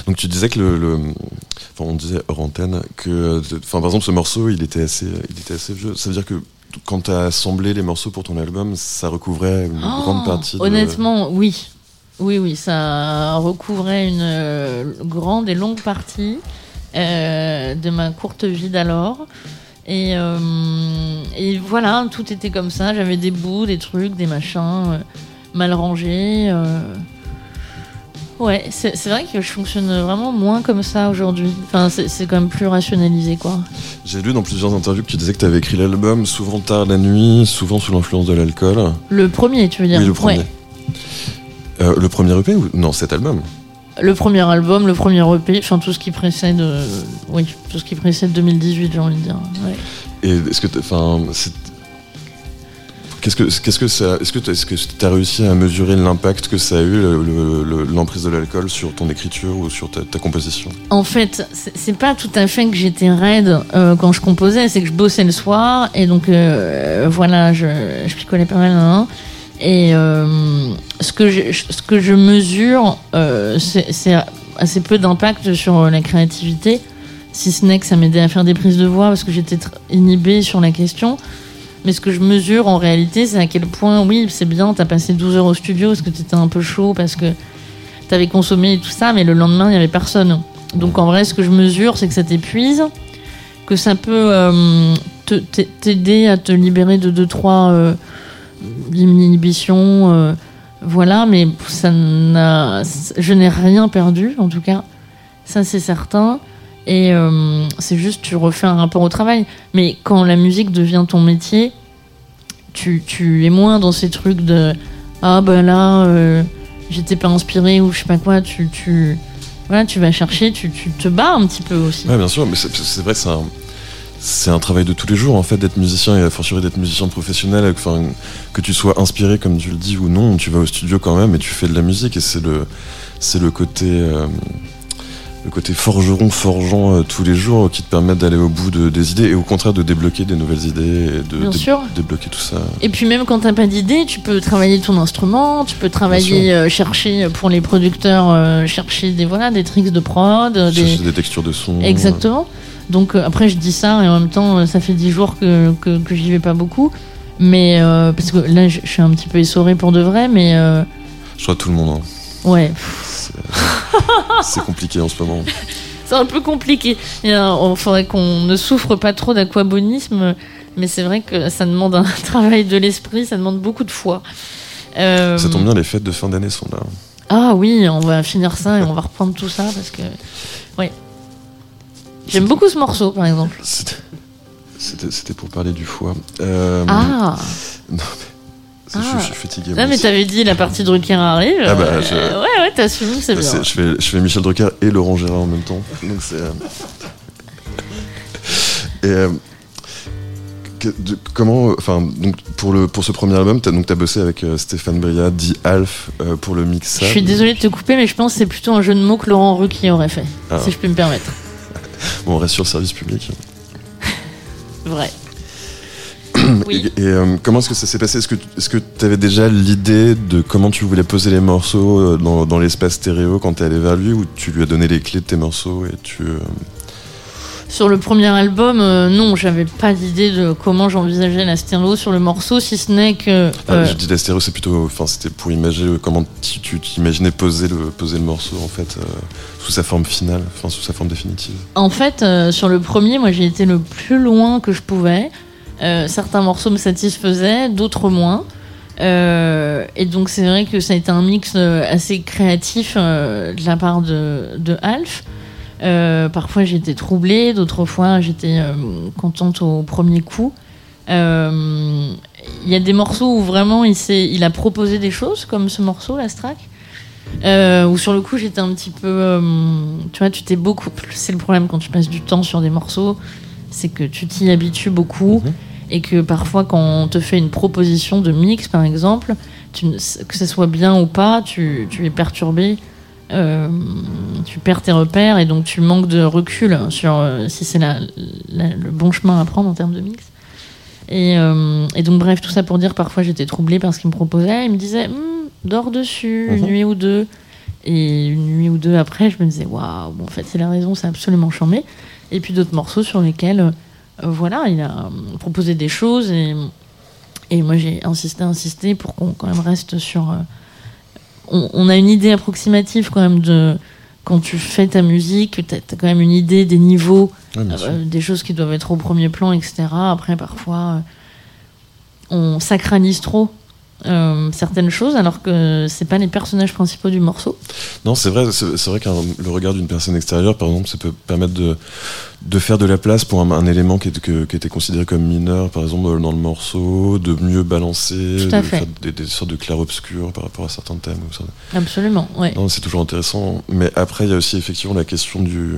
Donc tu disais que le, le- enfin on disait hors antenne que, euh, enfin par exemple ce morceau il était assez, il était assez vieux. Ça veut dire que quand tu as assemblé les morceaux pour ton album, ça recouvrait une Oh, grande partie de- Honnêtement, oui. Oui, oui, ça recouvrait une euh, grande et longue partie euh, de ma courte vie d'alors. Et, euh, et voilà, tout était comme ça. J'avais des bouts, des trucs, des machins euh, mal rangés. euh. Ouais, c'est vrai que je fonctionne vraiment moins comme ça aujourd'hui. Enfin, c'est c'est quand même plus rationalisé, quoi. J'ai lu dans plusieurs interviews que tu disais que tu avais écrit l'album souvent tard la nuit, souvent sous l'influence de l'alcool. Le premier, tu veux dire? Oui, le premier. Ouais. Euh, le premier EP ou? Non cet album Le premier album, le premier EP, enfin tout ce qui précède, euh, oui, tout ce qui précède 2018, j'ai envie de dire. ouais. Et est-ce que enfin qu'est-ce que qu'est-ce que est-ce que est-ce réussi à mesurer l'impact que ça a eu le- le- le- l'emprise de l'alcool sur ton écriture ou sur ta, composition? En fait, c'est pas tout à fait que j'étais raide euh, quand je composais, c'est que je bossais le soir et donc euh, voilà, je, je picolais pas mal. hein. et euh, ce que je, ce que je mesure, c'est assez peu d'impact sur la créativité, si ce n'est que ça m'aidait à faire des prises de voix parce que j'étais inhibée sur la question. Mais ce que je mesure en réalité, c'est à quel point, oui, c'est bien, t'as passé 12 heures au studio parce que t'étais un peu chaud, parce que t'avais consommé et tout ça, mais le lendemain, il n'y avait personne. Donc en vrai, ce que je mesure, c'est que ça t'épuise, que ça peut euh, t'aider à te libérer de 2-3 euh, inhibitions, euh, voilà, mais ça je n'ai rien perdu, en tout cas, ça c'est certain. Et euh, c'est juste, tu refais un rapport au travail. Mais quand la musique devient ton métier, tu, tu es moins dans ces trucs de ah ben là, euh, j'étais pas inspiré ou je sais pas quoi. Tu, tu, voilà, tu vas chercher, tu, tu te bats un petit peu aussi. Ouais, bien sûr, mais c'est c'est vrai, c'est un, c'est un travail de tous les jours en fait d'être musicien et à fortiori d'être musicien professionnel. Enfin, que tu sois inspiré comme tu le dis ou non, tu vas au studio quand même et tu fais de la musique et c'est le, c'est le côté, euh, le côté forgeron forgeant euh, tous les jours qui te permettent d'aller au bout de, des idées et au contraire de débloquer des nouvelles idées et de Bien dé- sûr. débloquer tout ça. Et puis même quand t'as pas d'idée, tu peux travailler ton instrument, tu peux travailler, euh, chercher pour les producteurs, euh, chercher des voilà des tricks de prod, euh, des, des textures de son. Exactement. Donc euh, après je dis ça et en même temps euh, ça fait dix jours que, que, que j'y vais pas beaucoup. Mais euh, parce que là je suis un petit peu essorée pour de vrai, mais euh, Je crois tout le monde. hein. Ouais, C'est, compliqué en ce moment. c'est un peu compliqué. Il faudrait qu'on ne souffre pas trop d'aquabonisme, mais c'est vrai que ça demande un travail de l'esprit, ça demande beaucoup de foi. Euh, Ça tombe bien, les fêtes de fin d'année sont là. Ah oui, on va finir ça et on va reprendre tout ça parce que. Ouais. J'aime beaucoup ce morceau par exemple. C'était, pour parler du foie. Euh, Ah Non, mais Ah. je suis fatigué. Non mais t'avais dit la partie Drucker arrive. Ah bah, euh, je- Ouais, ouais, t'assumes, c'est Bah, bien. je, fais, je fais Michel Drucker et Laurent Gérard en même temps. Donc c'est. euh, Et euh, que- de- comment, enfin, donc pour le pour ce premier album, t'as donc t'as bossé avec euh, Stéphane Bria, dit Alf pour le Je mixage. suis désolée de te couper, mais je pense que c'est plutôt un jeu de mots que Laurent Ruquier aurait fait, Ah. si je peux me permettre. Bon, on reste sur le service public. Vrai. Oui. Et, et, euh, comment est-ce que ça s'est passé? Est-ce que est-ce que t'avais déjà l'idée de comment tu voulais poser les morceaux euh, dans, dans l'espace stéréo quand t'es allé vers lui ou tu lui as donné les clés de tes morceaux et tu euh, Sur le premier album, euh, non, j'avais pas d'idée de comment j'envisageais la stéréo sur le morceau, si ce n'est que. Ah, je dis la stéréo, c'est plutôt, enfin, c'était pour imaginer comment tu tu t'imaginais poser le poser le morceau en fait sous sa forme finale, enfin sous sa forme définitive. En fait, euh, sur le premier, moi j'ai été le plus loin que je pouvais. Euh, certains morceaux me satisfaisaient, d'autres moins. Euh, et donc c'est vrai que ça a été un mix euh, assez créatif de la part de, de Alf. Parfois j'étais troublée, d'autres fois j'étais contente au premier coup. Il y a des morceaux où vraiment il, a proposé des choses, comme ce morceau, la Strack. Euh, où sur le coup j'étais un petit peu tu vois tu t'es beaucoup c'est le problème quand tu passes du temps sur des morceaux c'est que tu t'y habitues beaucoup Mhm. et que parfois quand on te fait une proposition de mix par exemple tu, que ce soit bien ou pas tu, tu es perturbé euh, tu perds tes repères et donc tu manques de recul sur euh, si c'est la- la- le bon chemin à prendre en termes de mix et, euh, et donc bref tout ça pour dire parfois j'étais troublée par ce qu'il me proposait il me disait Hum, dors dessus une Mhm. nuit ou deux et une nuit ou deux après je me disais waouh bon en fait c'est la raison c'est absolument charmé et puis d'autres morceaux sur lesquels euh, voilà, il a euh, proposé des choses et, et moi j'ai insisté, insisté pour qu'on quand même reste sur. euh, on, on a une idée approximative quand même de quand tu fais ta musique, t'as as quand même une idée des niveaux, euh, des choses qui doivent être au premier plan, etc. Après, parfois, euh, on sacralise trop euh, certaines choses alors que c'est pas les personnages principaux du morceau. Non, c'est vrai, c'est vrai que le regard d'une personne extérieure, par exemple, ça peut permettre de, de faire de la place pour un, un élément qui était, que- qui était considéré comme mineur, par exemple, dans le morceau, de mieux balancer, de faire des, des sortes de clairs-obscurs par rapport à certains thèmes. Absolument, ouais. Non, c'est toujours intéressant. Mais après, il y a aussi effectivement la question du,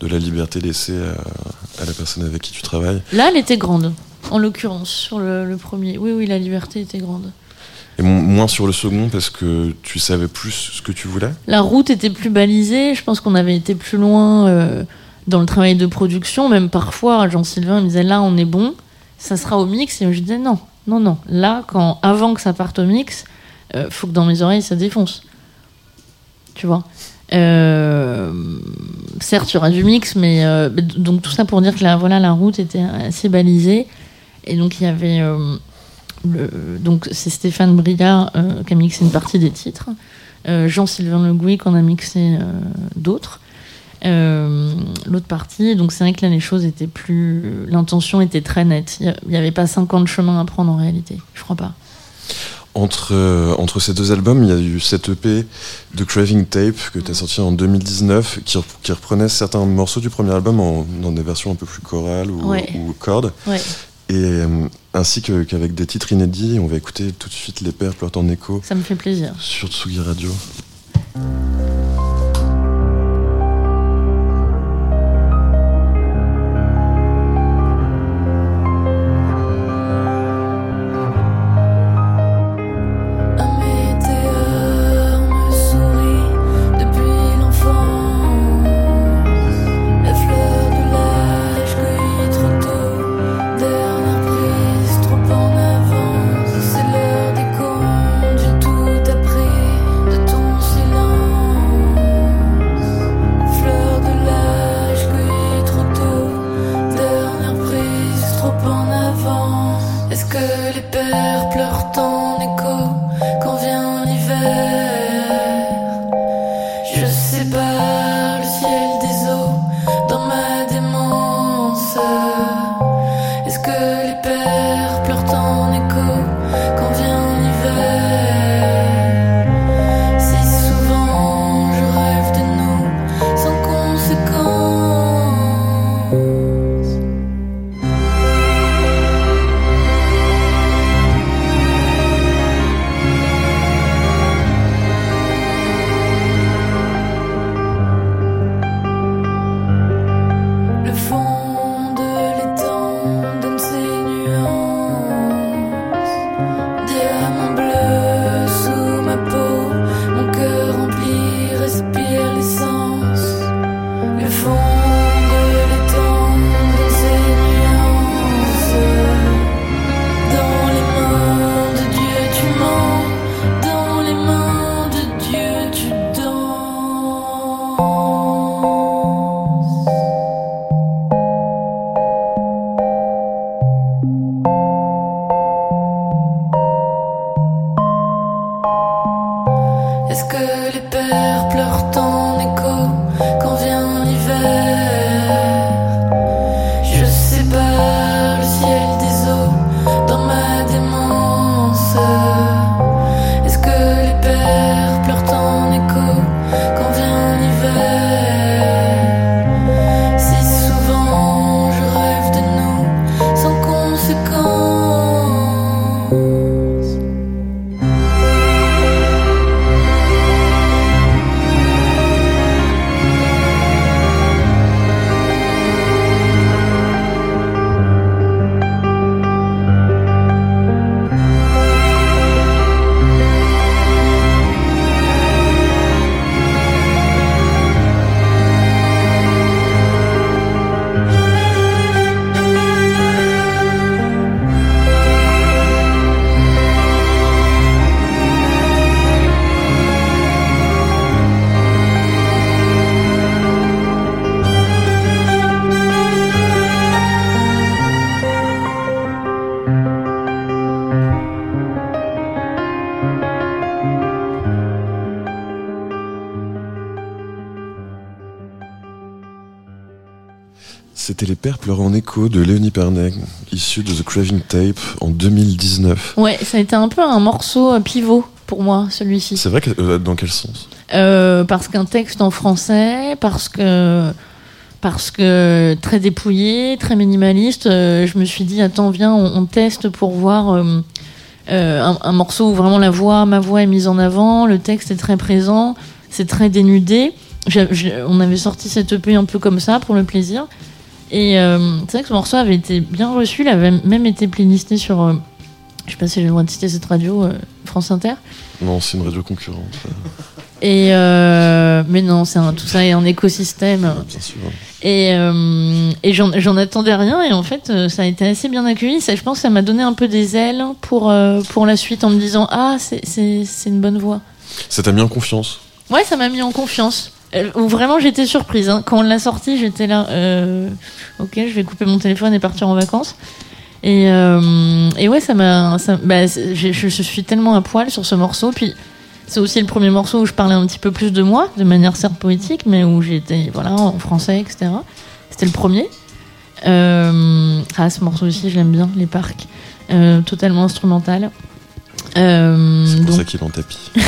de la liberté laissée à, à la personne avec qui tu travailles. Là, elle était grande, en l'occurrence, sur le, le premier. Oui, oui, la liberté était grande. Et mo- moins sur le second parce que tu savais plus ce que tu voulais? La route était plus balisée. Je pense qu'on avait été plus loin euh, dans le travail de production. Même parfois, Jean-Sylvain me disait là, on est bon, ça sera au mix. Et je disais non, non, non. Là, quand, avant que ça parte au mix, euh, faut que dans mes oreilles, ça défonce. Tu vois? Euh, Certes, il y aura du mix, mais euh, donc tout ça pour dire que la, voilà, la route était assez balisée. Et donc, il y avait. euh, le- donc c'est Stéphane Briard euh, qui a mixé une partie des titres. Euh, Jean-Sylvain Le Gouy qu'on a mixé d'autres. Euh, L'autre partie, donc c'est vrai que là les choses étaient plus. L'intention était très nette. Il n'y avait pas 50 chemins à prendre en réalité. Je crois pas. Entre, euh, entre ces deux albums, il y a eu cette EP de Craving Tape que tu as sorti en 2019 qui, qui reprenait certains morceaux du premier album en, dans des versions un peu plus chorales ou, Ouais. ou cordes. Ouais. Et euh, ainsi que- qu'avec des titres inédits, on va écouter tout de suite Les Pères pleurent en écho Ça me fait plaisir. sur Tsugi Radio. C'était Les Pères pleurant en écho de Léonie Pernet, issu de The Craving Tape en 2019. Ouais, ça a été un peu un morceau euh, pivot pour moi, celui-ci. C'est vrai que euh, dans quel sens? Euh, parce qu'un texte en français, parce que parce que très dépouillé, très minimaliste. euh, je me suis dit attends viens on, on teste pour voir un, un morceau où vraiment la voix, ma voix est mise en avant, le texte est très présent, c'est très dénudé. On avait sorti cette EP un peu comme ça pour le plaisir. Et euh, c'est vrai que ce morceau avait été bien reçu, il avait même été playlisté sur, euh, je sais pas si j'ai le droit de citer cette radio, euh, France Inter. Non, c'est une radio concurrente. Et euh, mais non, c'est tout ça est un écosystème. bien sûr. Et, et j'en attendais rien et en fait ça a été assez bien accueilli. Ça, je pense que ça m'a donné un peu des ailes pour, pour la suite en me disant ah c'est- une bonne voix. Ça t'a mis en confiance? Ouais, ça m'a mis en confiance. Où vraiment j'étais surprise. hein. Quand on l'a sorti, j'étais là, euh, ok, je vais couper mon téléphone et partir en vacances. Et, euh, et ouais, ça m'a. Bah, je, je suis tellement à poil sur ce morceau. Puis c'est aussi le premier morceau où je parlais un petit peu plus de moi, de manière certes poétique, mais où j'étais voilà, en français, etc. C'était le premier. Euh, ah, ce morceau aussi, je l'aime bien, Les Parcs. Totalement instrumental. C'est pour donc, ça qu'il est en tapis.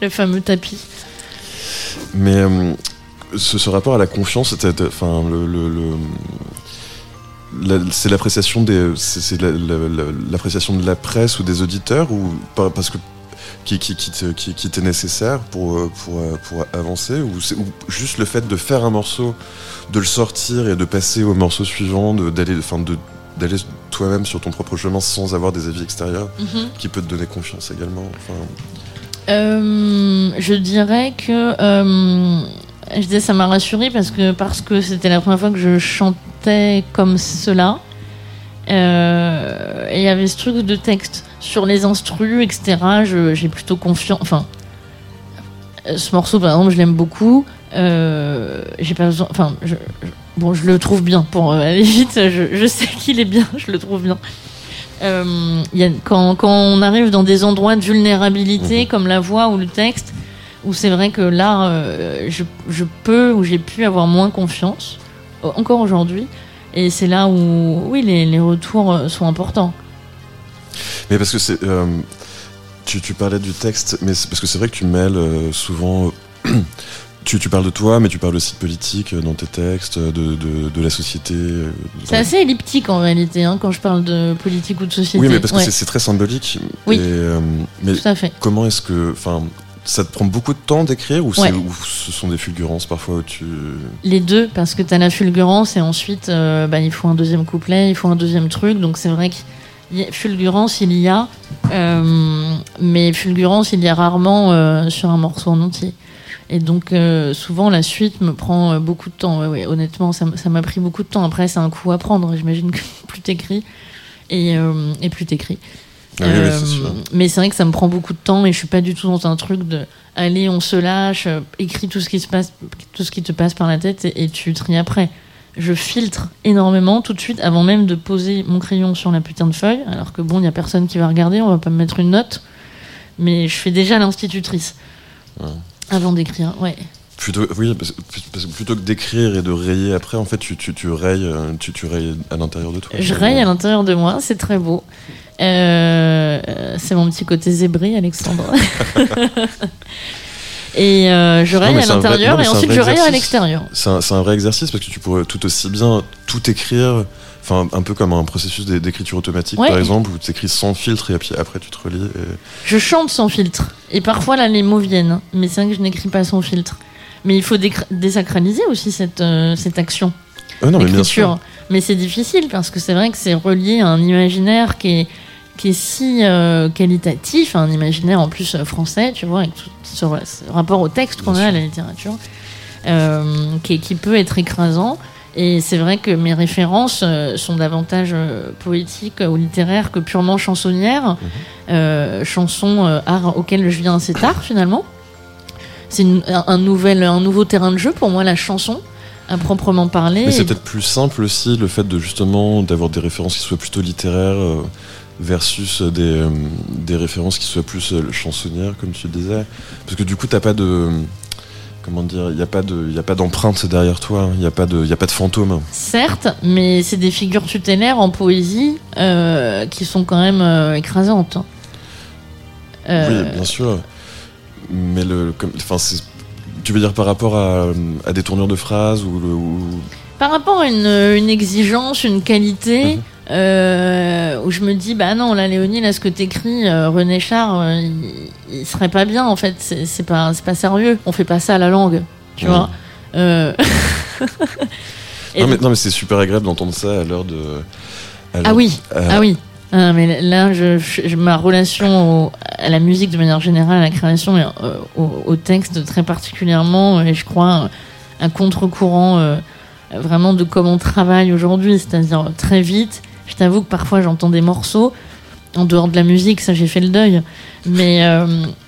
le fameux tapis. Mais euh, ce, ce rapport à la confiance, c'était, enfin, le, le- le- la- c'est l'appréciation des, c'est, la- la- de la presse ou des auditeurs ou par- parce que qui, qui, qui, te- qui, qui était nécessaire pour, euh, pour, euh, pour avancer ou, c'est, juste le fait de faire un morceau, de le sortir et de passer au morceau suivant, de, d'aller, enfin, de, d'aller toi-même sur ton propre chemin sans avoir des avis extérieurs qui peut te donner confiance également. Enfin, Euh, je dirais que euh, je disais ça m'a rassurée parce que parce que c'était la première fois que je chantais comme cela. Euh, et il y avait ce truc de texte sur les instrus, etc. J'ai plutôt confiance. Enfin, ce morceau, par exemple, je l'aime beaucoup. J'ai pas besoin. Enfin, je, bon, je le trouve bien. Pour aller vite, je sais qu'il est bien. Je le trouve bien. Euh, il y a, quand, quand on arrive dans des endroits de vulnérabilité comme la voix ou le texte, où c'est vrai que là, euh, je, je peux ou j'ai pu avoir moins confiance, euh, encore aujourd'hui. Et c'est là où, oui, les, les retours sont importants. Mais parce que c'est. euh, tu, tu parlais du texte, mais parce que c'est vrai que tu mêles souvent. Tu, tu parles de toi, mais tu parles aussi de politique euh, dans tes textes, de, de, de la société. euh, C'est assez elliptique en réalité, hein, quand je parle de politique ou de société. Oui, mais parce que Ouais, c'est- très symbolique. Oui. Et, euh, mais tout à fait. comment est-ce que. Enfin, ça te prend beaucoup de temps d'écrire ou, c'est- Ouais. ou ce sont des fulgurances parfois où tu. Les deux, parce que t'as la fulgurance et ensuite euh, bah, il faut un deuxième couplet, il faut un deuxième truc. Donc c'est vrai a fulgurance, il y a, euh, mais fulgurance, il y a rarement euh, sur un morceau en entier. Et donc euh, souvent la suite me prend euh, beaucoup de temps. Ouais, ouais, honnêtement, ça m'a pris beaucoup de temps. Après, c'est un coup à prendre. J'imagine que plus t'écris et, euh, et plus t'écris. Ah oui, Euh, mais c'est vrai que ça me prend beaucoup de temps et je suis pas du tout dans un truc de allez on se lâche, écris tout ce qui se passe, tout ce qui te passe par la tête et, et tu tries après. Je filtre énormément tout de suite avant même de poser mon crayon sur la putain de feuille, alors que bon il y a personne qui va regarder, on va pas me mettre une note, mais je fais déjà l'institutrice Ouais. Avant d'écrire. Ouais. Plutôt, oui, parce, parce que plutôt que d'écrire et de rayer après, en fait, tu, tu, tu rayes, euh, tu, tu rayes à l'intérieur de toi. Je raye à l'intérieur de moi, c'est très beau. Euh, c'est mon petit côté zébré, Alexandre. et euh, je raye à l'intérieur et ensuite je raye à l'extérieur. C'est un, c'est un vrai exercice parce que tu pourrais tout aussi bien tout écrire, enfin un peu comme un processus d'é- d'écriture automatique Ouais. par exemple, où tu écris sans filtre et après tu te relis. et- Je chante sans filtre. Et parfois là les mots viennent. Mais c'est vrai que je n'écris pas sans filtre. Mais il faut désacraliser aussi cette, euh, cette action Ah non, mais bien sûr. Mais c'est difficile parce que c'est vrai que c'est relié à un imaginaire qui est, qui est si euh, qualitatif, un imaginaire en plus euh, français, tu vois, avec tout ce, ce rapport au texte qu'on a à la littérature, euh, qui, qui peut être écrasant. Et c'est vrai que mes références euh, sont davantage euh, poétiques ou littéraires que purement chansonnières. Euh, chansons, art auquel je viens assez tard finalement. C'est un, un nouvel, un nouveau terrain de jeu pour moi, la chanson, à proprement parler. Mais c'est peut-être plus simple aussi le fait de justement d'avoir des références qui soient plutôt littéraires euh, versus des, euh, des références qui soient plus euh, chansonnières, comme tu le disais. Parce que du coup, t'as pas de. Comment dire, il n'y a pas de, il y a pas d'empreinte derrière toi, il n'y a pas de, il a pas de fantôme. Certes, mais c'est des figures tutélaires en poésie euh, qui sont quand même euh, écrasantes. hein. Euh, Oui, bien sûr. Mais le, enfin, tu veux dire par rapport à, à des tournures de phrases ou, le- ou- Par rapport à une, une exigence, une qualité, Mhm. euh, où je me dis, bah non, là, Léonie, là, ce que t'écris, euh, René Char, euh, il, il serait pas bien, en fait. C'est pas, pas sérieux. On fait pas ça à la langue, tu vois. Euh, non, mais, non, mais c'est super agréable d'entendre ça à l'heure de. à ah l'heure- oui, ah oui. Ah, mais là, je, je- ma relation au- à la musique de manière générale, à la création euh, au, au texte très particulièrement, et je crois un contre-courant euh, vraiment de comment on travaille aujourd'hui, c'est-à-dire très vite. Je t'avoue que parfois j'entends des morceaux en dehors de la musique, ça j'ai fait le deuil, mais, euh,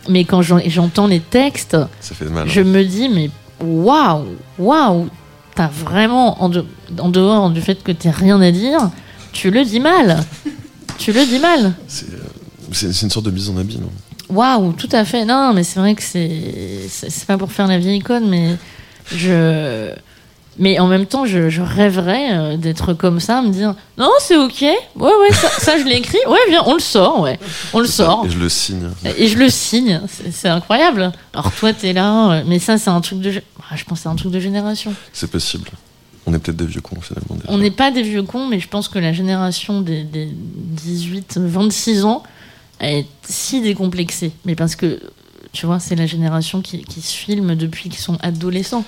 mais quand j'en- j'entends les textes, Ça fait mal. hein. je me dis, mais waouh, waouh, t'as vraiment, en, de- en dehors du fait que t'aies rien à dire, tu le dis mal. tu le dis mal. C'est, euh, une sorte de mise en abîme. Waouh, tout à fait. Non, mais c'est vrai que c'est, c'est pas pour faire la vieille conne, mais je. Mais en même temps, je, je rêverais euh, d'être comme ça, me dire non, c'est ok, ouais, ouais, ça, ça, je l'ai écrit, ouais, viens, on le sort, ouais, on le sort. Et je le signe. Et je le signe, c'est incroyable. Alors toi, t'es là, euh, mais ça, c'est un truc de. Ah, Je pense que c'est un truc de génération. C'est possible. On est peut-être des vieux cons finalement. déjà. On n'est pas des vieux cons, mais je pense que la génération des, des 18-26 ans est si décomplexée. Mais parce que, tu vois, c'est la génération qui, qui se filme depuis qu'ils sont adolescents.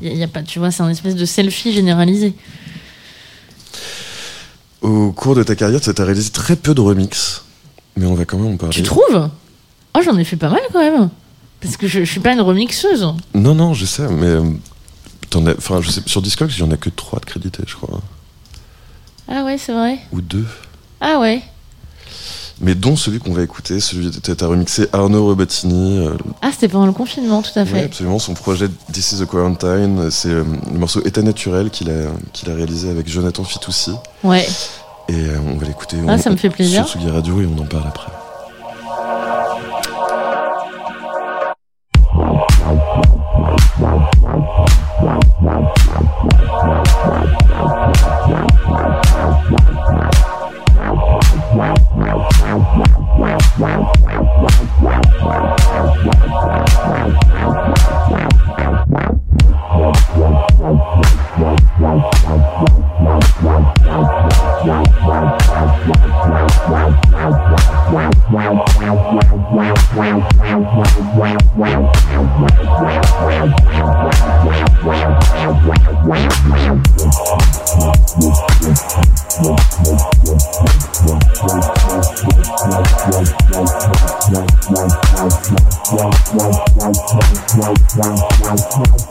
Il y a- il y a pas, tu vois, c'est un espèce de selfie généralisé. Au cours de ta carrière, tu as réalisé très peu de remix. Mais on va quand même en parler. Tu trouves? Oh, j'en ai fait pas mal quand même. Parce que je, je suis pas une remixeuse. Non, non, je sais, mais. euh, t'en as- Enfin, je sais, sur Discogs, il y en a que 3 de crédités, je crois. Ah ouais, c'est vrai. Ou 2. Ah ouais. Mais dont celui qu'on va écouter, celui tu as remixé Arnaud Robottini. euh, Ah, c'était pendant le confinement, tout à fait. ouais, absolument, son projet This is a Quarantine. C'est euh, le morceau État naturel qu'il a, qu'il a réalisé avec Jonathan Fitoussi. Ouais. Et euh, on va l'écouter. Ah, on- ça me fait plaisir. Sur Sugi Radio et on en parle après.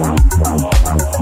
Wow.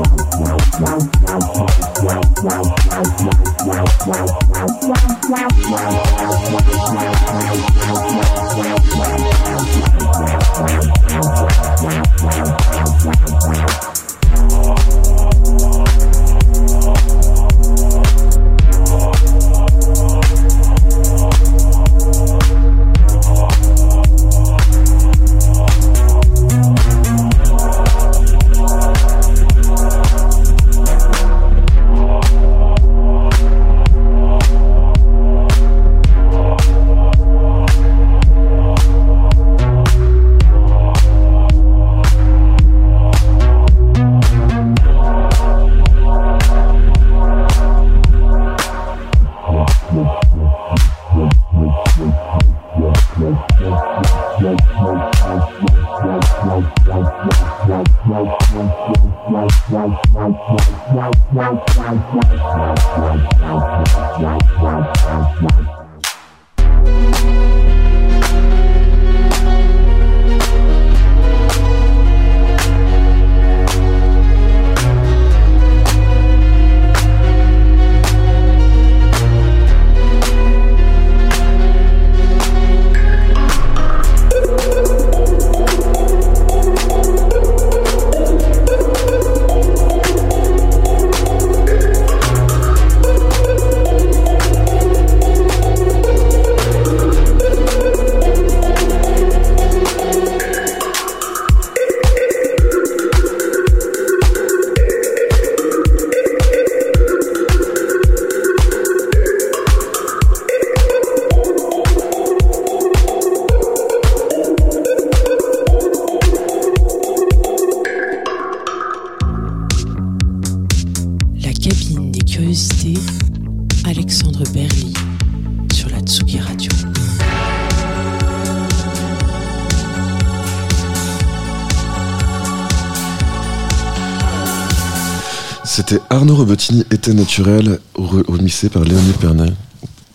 Robotini, Été naturel, re- remixé par Léonie Pernet.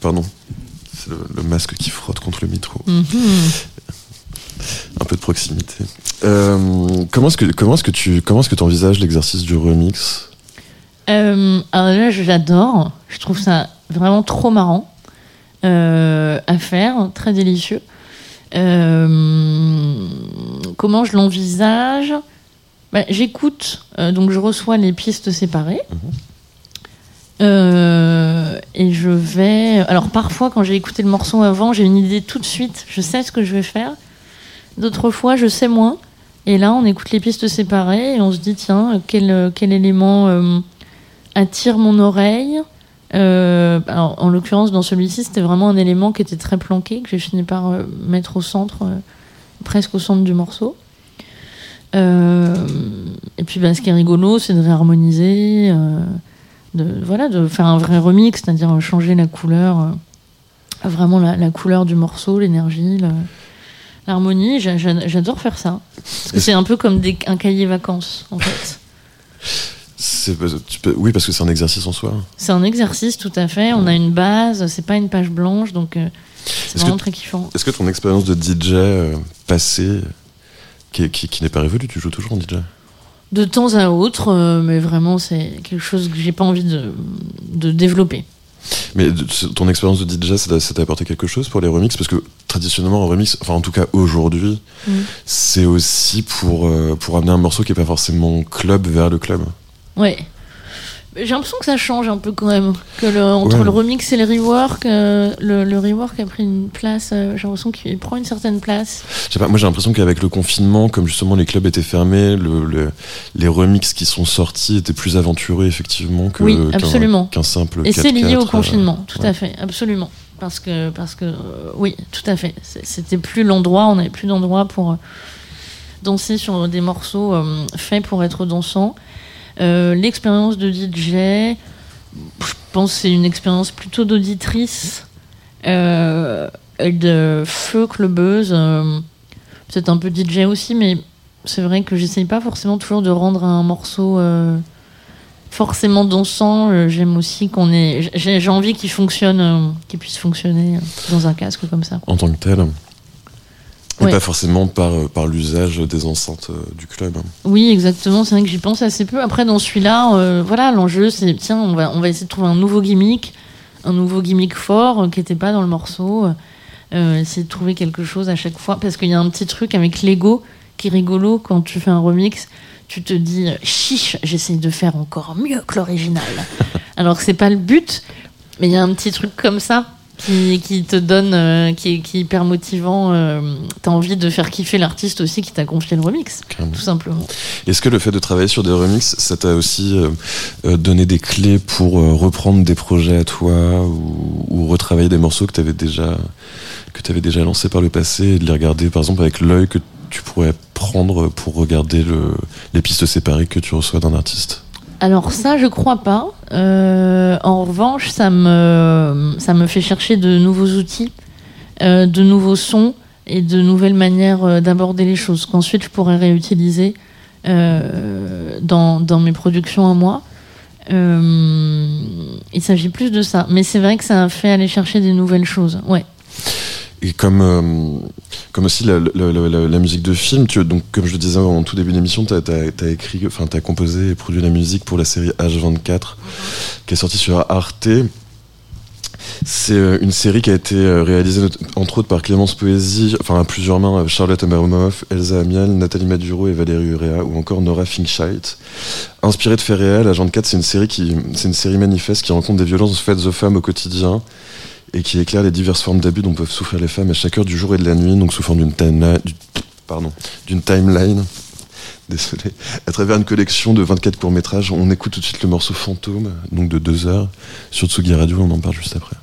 Pardon, c'est le, le masque qui frotte contre le micro. Mhm. Un peu de proximité. Euh, comment est-ce que comment est-ce que tu comment est-ce que tu envisages l'exercice du remix? Euh, alors là, j'adore. Je trouve ça vraiment trop marrant euh, à faire, très délicieux. Euh, comment je l'envisage? Bah, J'écoute, donc je reçois les pistes séparées. Euh, et je vais. Alors parfois, quand j'ai écouté le morceau avant, j'ai une idée tout de suite. Je sais ce que je vais faire. D'autres fois, je sais moins. Et là, on écoute les pistes séparées et on se dit tiens, quel, quel élément euh, attire mon oreille? Euh, En l'occurrence, dans celui-ci, c'était vraiment un élément qui était très planqué, que j'ai fini par mettre au centre, presque au centre du morceau. Et puis, bah, ce qui est rigolo, c'est de réharmoniser, de, voilà, de faire un vrai remix, c'est-à-dire changer la couleur, euh, vraiment la, la couleur du morceau, l'énergie, l'harmonie. J'a- j'a- J'adore faire ça. C'est un peu comme des, un cahier vacances, en fait. C'est tu peux- oui parce que c'est un exercice en soi. C'est un exercice, tout à fait. On a une base, c'est pas une page blanche, donc euh, c'est vraiment que- très kiffant. Est-ce que ton expérience de DJ euh, passée qui, qui, qui n'est pas révolue, tu joues toujours en DJ De temps à autre, euh, mais vraiment, c'est quelque chose que j'ai pas envie de, de développer. Mais ton expérience de DJ, ça t'a ça t'a apporté quelque chose pour les remixes? Parce que traditionnellement, un remix, enfin en tout cas aujourd'hui, Mm. c'est aussi pour, euh, pour amener un morceau qui n'est pas forcément club vers le club. Ouais. J'ai l'impression que ça change un peu quand même. Que le, entre Ouais. le remix et le rework, euh, le, le rework a pris une place, euh, j'ai l'impression qu'il prend une certaine place. Je sais pas, moi j'ai l'impression qu'avec le confinement, comme justement les clubs étaient fermés, le, le- les remixes qui sont sortis étaient plus aventureux effectivement que Oui, qu'un- absolument. qu'un simple. Et c'est lié 4-4, au euh, confinement, tout ouais. à fait, absolument. Parce que, parce que oui, tout à fait. C'était plus l'endroit, on n'avait plus d'endroit pour danser sur des morceaux faits pour être dansants. Euh, L'expérience de DJ, je pense c'est une expérience plutôt d'auditrice euh, de feu clubbeuse. euh, Peut-être un peu DJ aussi, mais c'est vrai que j'essaye pas forcément toujours de rendre un morceau forcément dansant. J'aime aussi qu'on ait. J'ai envie qu'il fonctionne, qu'il puisse fonctionner dans un casque comme ça. En tant que tel. Et Ouais. pas forcément par, euh, par l'usage des enceintes euh, du club. Oui, exactement. C'est vrai que j'y pense assez peu. Après, dans celui-là, euh, voilà, l'enjeu, c'est tiens, on va, on va essayer de trouver un nouveau gimmick, un nouveau gimmick fort euh, qui n'était pas dans le morceau. Euh, essayer de trouver quelque chose à chaque fois. Parce qu'il y a un petit truc avec l'ego qui est rigolo quand tu fais un remix. Tu te dis, chiche, j'essaye de faire encore mieux que l'original. Alors que c'est pas le but, mais il y a un petit truc comme ça. Qui, qui te donne, euh, qui, est, qui est hyper motivant. Euh, T'as envie de faire kiffer l'artiste aussi qui t'a confié le remix, Carrément. tout simplement. Est-ce que le fait de travailler sur des remixes, ça t'a aussi euh, euh, donné des clés pour reprendre des projets à toi ou, ou retravailler des morceaux que tu avais déjà que tu avais déjà lancés par le passé et de les regarder par exemple avec l'œil que tu pourrais prendre pour regarder le, les pistes séparées que tu reçois d'un artiste? Alors ça, je crois pas. Euh, en revanche, ça me, fait chercher de nouveaux outils, euh, de nouveaux sons et de nouvelles manières euh, d'aborder les choses qu'ensuite je pourrais réutiliser dans, mes productions à moi. Il s'agit plus de ça. Mais c'est vrai que ça a fait aller chercher des nouvelles choses. Ouais. Et comme, euh, comme aussi la, musique de film, tu, donc, comme je le disais en tout début d'émission, tu as, écrit, enfin, tu as composé et produit la musique pour la série H24 qui est sortie sur Arte. C'est euh, une série qui a été euh, réalisée entre autres par Clémence Poésie, enfin à plusieurs mains, Charlotte Abramoff, Elsa Amiel, Nathalie Maduro et Valérie Urea, ou encore Nora Finkscheit. Inspirée de faits réels, H24 c'est une c'est une série manifeste qui rencontre des violences faites aux femmes au quotidien et qui éclaire les diverses formes d'abus dont peuvent souffrir les femmes à chaque heure du jour et de la nuit, donc sous forme d'une timeline, d'une timeline. Désolé. À travers une collection de 24 courts-métrages, on écoute tout de suite le morceau Fantôme, donc de deux heures, sur Tsugi Radio, on en parle juste après.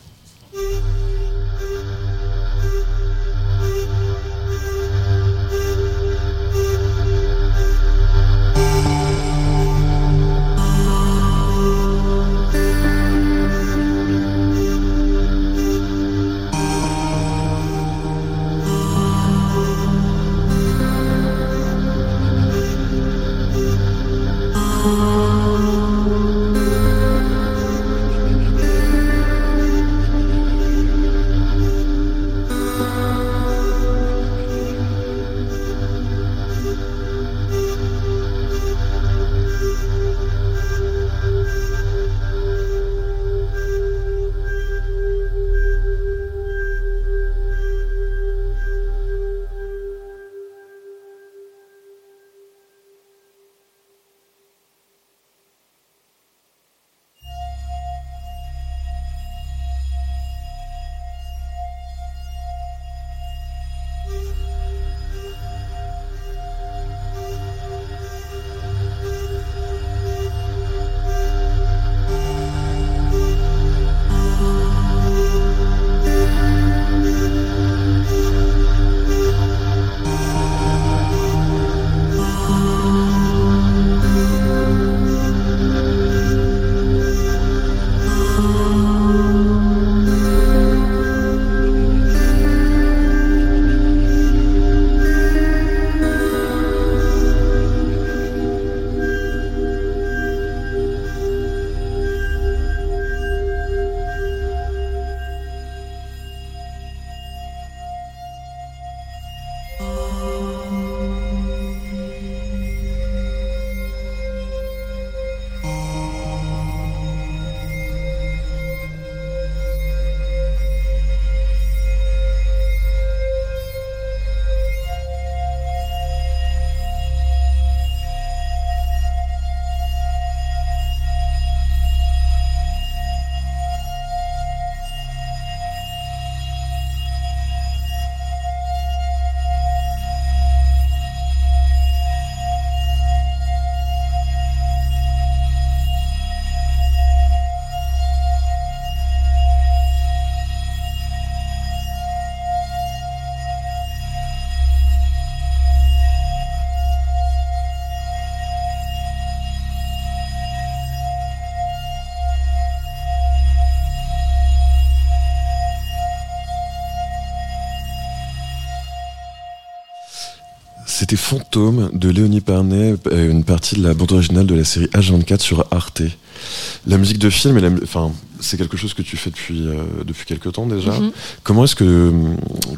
C'était Fantôme de Léonie Parnet, euh, une partie de la bande originale de la série H24 sur Arte. La musique de film, et la mu- enfin, c'est quelque chose que tu fais depuis euh, depuis quelque temps déjà. Mhm. Comment est-ce que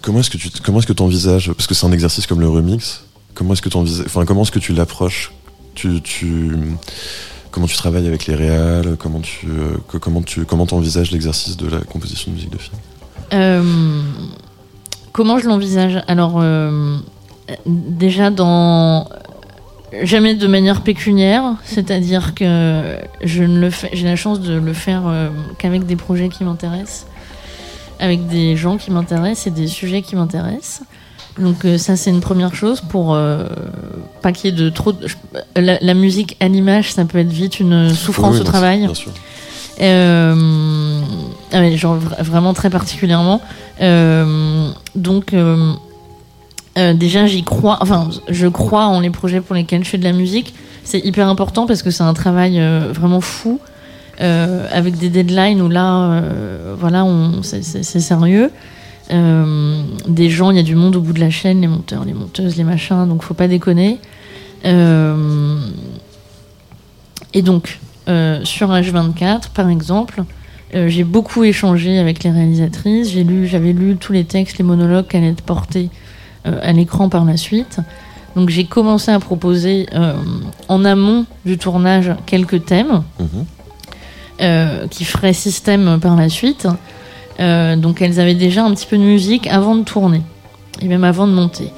comment est-ce que tu comment est-ce que t'envisages parce que c'est un exercice comme le remix. Comment est-ce que enfin comment est-ce que tu l'approches? Tu, tu comment tu travailles avec les réals? Comment tu euh, que- comment tu comment t'envisages l'exercice de la composition de musique de film? Euh, comment je l'envisage? Alors, déjà dans jamais de manière pécuniaire, c'est-à-dire que je ne le fais, j'ai la chance de le faire euh, qu'avec des projets qui m'intéressent, avec des gens qui m'intéressent et des sujets qui m'intéressent. Donc euh, ça c'est une première chose pour euh, pas qu'il y ait de trop. de- la, la musique à l'image, ça peut être vite une souffrance Oui, au travail. Bien sûr. Ah ouais, genre vra- vraiment très particulièrement. Donc euh, déjà j'y crois, enfin je crois en les projets pour lesquels je fais de la musique. C'est hyper important parce que c'est un travail euh, vraiment fou euh, avec des deadlines où là, voilà, c'est, sérieux. Des gens, il y a du monde au bout de la chaîne, les monteurs, les monteuses, les machins, donc faut pas déconner. Et donc, sur H24, par exemple, j'ai beaucoup échangé avec les réalisatrices. J'ai lu, j'avais lu tous les textes, les monologues qu'elle allaient être portés à l'écran par la suite. Donc j'ai commencé à proposer euh, en amont du tournage quelques thèmes Mhm. euh, qui feraient système par la suite. Euh, donc elles avaient déjà un petit peu de musique avant de tourner et même avant de monter.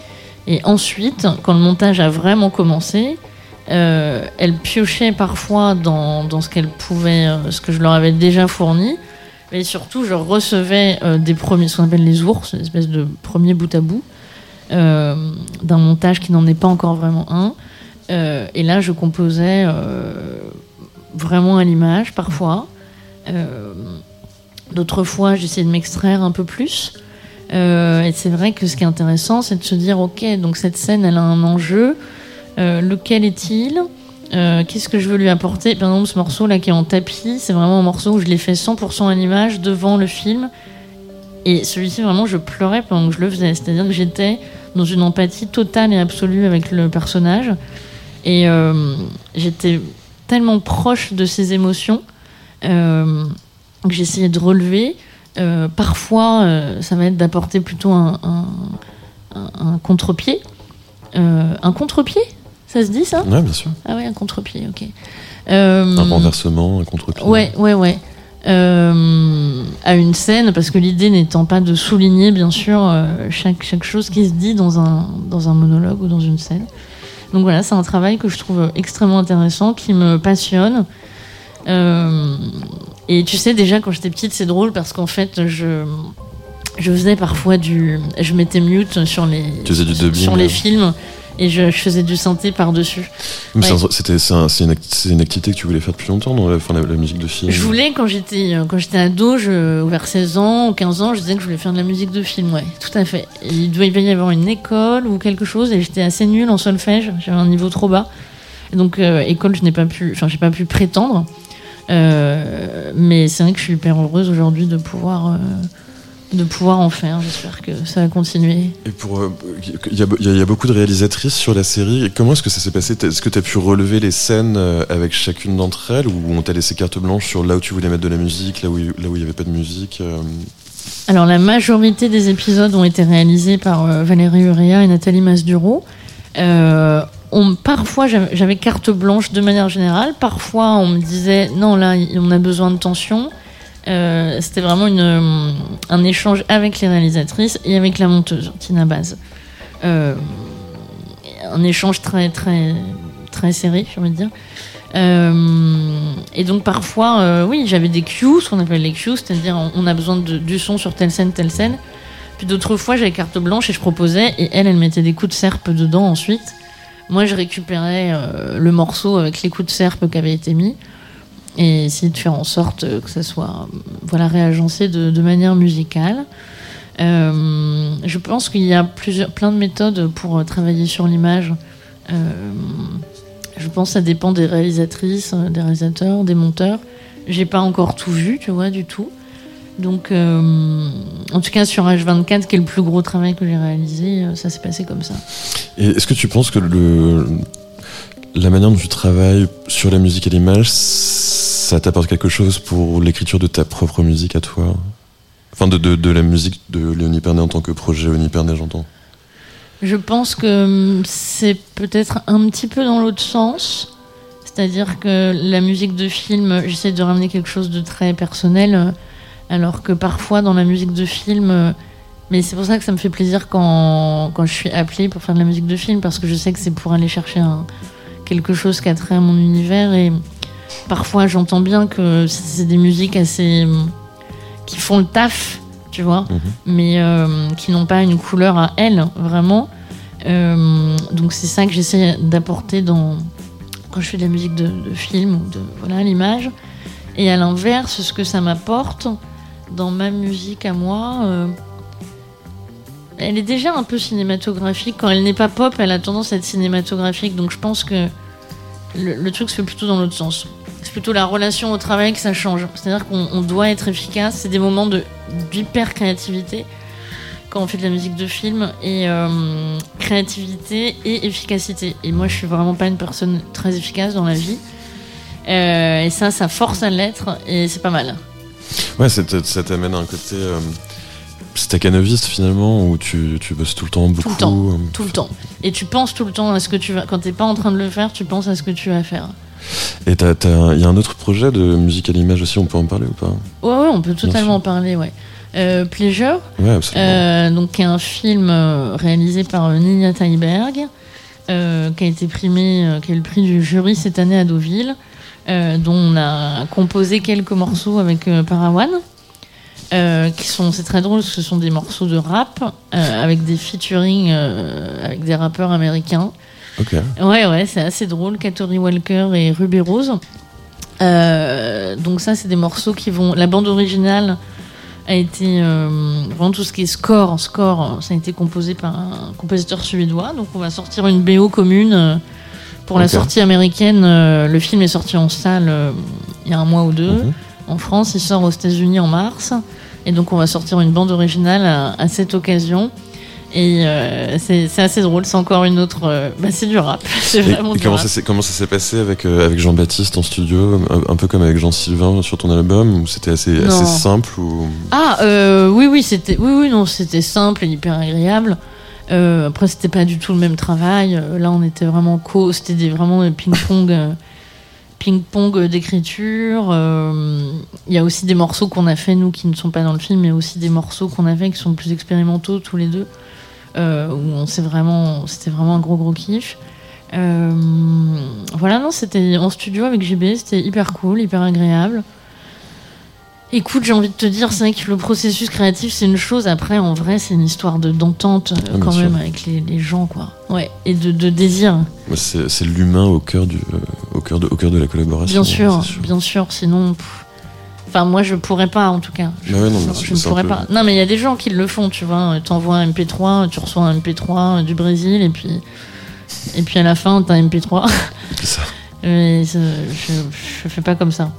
Et ensuite, quand le montage a vraiment commencé, euh, elles piochaient parfois dans, dans ce qu'elles pouvaient, euh, ce que je leur avais déjà fourni. Mais surtout, je recevais euh, des premiers, ce qu'on appelle les ours, une espèce de premier bout à bout, euh, d'un montage qui n'en est pas encore vraiment un. Euh, et là, je composais euh, vraiment à l'image, parfois. Euh, D'autres fois, j'essayais de m'extraire un peu plus. Euh, et c'est vrai que ce qui est intéressant, c'est de se dire, ok, donc cette scène, elle a un enjeu. Euh, lequel est-il? Euh, Qu'est-ce que je veux lui apporter? Par exemple, ce morceau là qui est en tapis, c'est vraiment un morceau où je l'ai fait 100% à l'image devant le film. Et celui-ci, vraiment, je pleurais pendant que je le faisais. C'est-à-dire que j'étais dans une empathie totale et absolue avec le personnage. Et euh, j'étais tellement proche de ses émotions euh, que j'essayais de relever. Euh, parfois, ça va être d'apporter plutôt un, un, un- un contre-pied. Un contre-pied Ça se dit ça? Ouais, bien sûr. Ah ouais, un contre-pied, ok. Un renversement, un contre-pied. Ouais, ouais, ouais. Euh, à une scène, parce que l'idée n'étant pas de souligner, bien sûr, euh, chaque, chaque chose qui se dit dans un, dans un monologue ou dans une scène. Donc voilà, c'est un travail que je trouve extrêmement intéressant, qui me passionne. Euh, et tu sais, déjà, quand j'étais petite, c'est drôle parce qu'en fait, je, je faisais parfois du. Je mettais mute sur les, Tu du sur les films et je, je faisais du synthé par-dessus. Ouais. c'est, un- c'est une, activité que tu voulais faire depuis longtemps, dans la, enfin, la, la musique de film. Je voulais, quand j'étais euh, quand j'étais ado, je, vers 16 ans ou 15 ans, je disais que je voulais faire de la musique de film, ouais, tout à fait. Et il devait y avoir une école ou quelque chose, et j'étais assez nulle en solfège, j'avais un niveau trop bas. Et donc, euh, école, je n'ai pas pu, enfin, j'ai pas pu prétendre. Euh, mais c'est vrai que je suis hyper heureuse aujourd'hui de pouvoir, euh, de pouvoir en faire. J'espère que ça va continuer. Et pour, euh, il y, a, y y beaucoup de réalisatrices sur la série. Et comment est-ce que ça s'est passé? Est-ce que tu as pu relever les scènes euh, avec chacune d'entre elles? Ou on t'a laissé carte blanche sur là où tu voulais mettre de la musique, là où il- là où il n'y avait pas de musique euh, Alors, la majorité des épisodes ont été réalisés par euh, Valérie Urea et Nathalie Masduro. On, parfois, j'avais carte blanche de manière générale. Parfois, on me disait non, là, on a besoin de tension. Euh, C'était vraiment une, un échange avec les réalisatrices et avec la monteuse, Tina Baz. Euh, un échange très, très, très serré, j'ai envie de dire. Euh, et donc parfois, euh, oui, j'avais des cues, ce qu'on appelle les cues, c'est-à-dire on, a besoin du son sur telle scène, telle scène. Puis d'autres fois, j'avais carte blanche et je proposais, et elle, elle mettait des coups de serpe dedans ensuite. Moi, je récupérais le morceau avec les coups de serpe qui avaient été mis et essayer de faire en sorte que ça soit voilà, réagencé de, manière musicale. Euh, je pense qu'il y a plusieurs, plein de méthodes pour euh, travailler sur l'image. Euh, je pense que ça dépend des réalisatrices, des réalisateurs, des monteurs. J'ai pas encore tout vu, tu vois, du tout. Donc, en tout cas, sur H24, qui est le plus gros travail que j'ai réalisé, ça s'est passé comme ça. Et est-ce que tu penses que le, la manière dont tu travailles sur la musique et l'image, ça t'apporte quelque chose pour l'écriture de ta propre musique à toi Enfin, de, de, la musique de Léonie Pernet en tant que projet Léonie Pernet, j'entends. Je pense que hum, c'est peut-être un petit peu dans l'autre sens. C'est-à-dire que la musique de film, j'essaie de ramener quelque chose de très personnel, alors que parfois dans la musique de film, mais c'est pour ça que ça me fait plaisir quand, quand je suis appelée pour faire de la musique de film, parce que je sais que c'est pour aller chercher quelque chose qui a trait à mon univers, et parfois j'entends bien que c'est des musiques assez... hum, qui font le taf, tu vois Mhm. mais euh, qui n'ont pas une couleur à elles, vraiment. Euh, donc c'est ça que j'essaie d'apporter dans quand je fais de la musique de, de film ou de voilà l'image. Et à l'inverse, ce que ça m'apporte dans ma musique à moi, euh, elle est déjà un peu cinématographique. Quand elle n'est pas pop, elle a tendance à être cinématographique. Donc je pense que le, le truc se fait plutôt dans l'autre sens. C'est plutôt la relation au travail que ça change. C'est-à-dire qu'on on doit être efficace. C'est des moments de d'hyper créativité quand on fait de la musique de film et euh, créativité et efficacité. Et moi, je suis vraiment pas une personne très efficace dans la vie. Euh, et ça, ça force à l'être et c'est pas mal. Ouais, ça t'amène à un côté euh, staccanoviste finalement, où tu, tu bosses tout le temps beaucoup. le temps. euh, Tout le temps. Et tu penses tout le temps à ce que tu vas. Quand t'es pas en train de le faire, tu penses à ce que tu vas faire. Et il y a un autre projet de musique à l'image aussi, on peut en parler ou pas? Ouais, ouais, on peut totalement en parler, ouais. Euh, Pleasure, Ouais, euh, donc qui est un film euh, réalisé par euh, Nina Teiberg, euh, qui a été primé, qui a eu le prix du jury cette année à Deauville, dont on a composé quelques morceaux avec Parawan. Qui sont, c'est très drôle, ce sont des morceaux de rap avec des featuring avec des rappeurs américains. Ok. Ouais, ouais, c'est assez drôle. Katori Walker et Ruby Rose. Euh, donc ça, c'est des morceaux qui vont. La bande originale a été euh, vraiment tout ce qui est score, score, ça a été composé par un compositeur suédois. Donc on va sortir une BO commune euh, pour la sortie américaine. le film est sorti en salle il y a un mois ou deux. Mhm. En France, il sort aux États-Unis en mars. Et donc, on va sortir une bande originale à, à cette occasion. Et euh, c'est assez drôle. C'est encore une autre. euh, bah, c'est du rap. Et, vraiment et du comment rap. ça s'est comment ça s'est passé avec euh, avec Jean-Baptiste en studio, un, un peu comme avec Jean-Sylvain sur ton album, ou c'était assez Non. assez simple ou? Ah, euh, oui, oui, c'était. Oui, oui, non, simple et hyper agréable. Après, c'était pas du tout le même travail. Là, on était vraiment co. C'était des, vraiment des ping-pong. ping-pong d'écriture. Il y a aussi des morceaux qu'on a fait, nous, qui ne sont pas dans le film, mais aussi des morceaux qu'on a fait qui sont plus expérimentaux, tous les deux. Euh, où on s'est vraiment. C'était vraiment un gros, gros kiff. Euh, voilà, non, c'était en studio avec JB, c'était hyper cool, hyper agréable. Écoute, j'ai envie de te dire, c'est vrai que le processus créatif, c'est une chose. Après, en vrai, c'est une histoire de d'entente euh, Ah, quand sûr. même avec les, les gens, quoi. Ouais, et de, de désir. C'est l'humain au cœur du au cœur de au cœur de la collaboration. Bien sûr, c'est bien sûr. Sinon, pff, enfin, moi, je pourrais pas, en tout cas. Je, Bah ouais, non, mais je ne pourrais peu- pas. Non, mais il y a des gens qui le font, tu vois. T'envoies un MP3, tu reçois un MP3 du Brésil, et puis, et puis à la fin, t'as un MP3. C'est ça. Mais je, je, fais pas comme ça.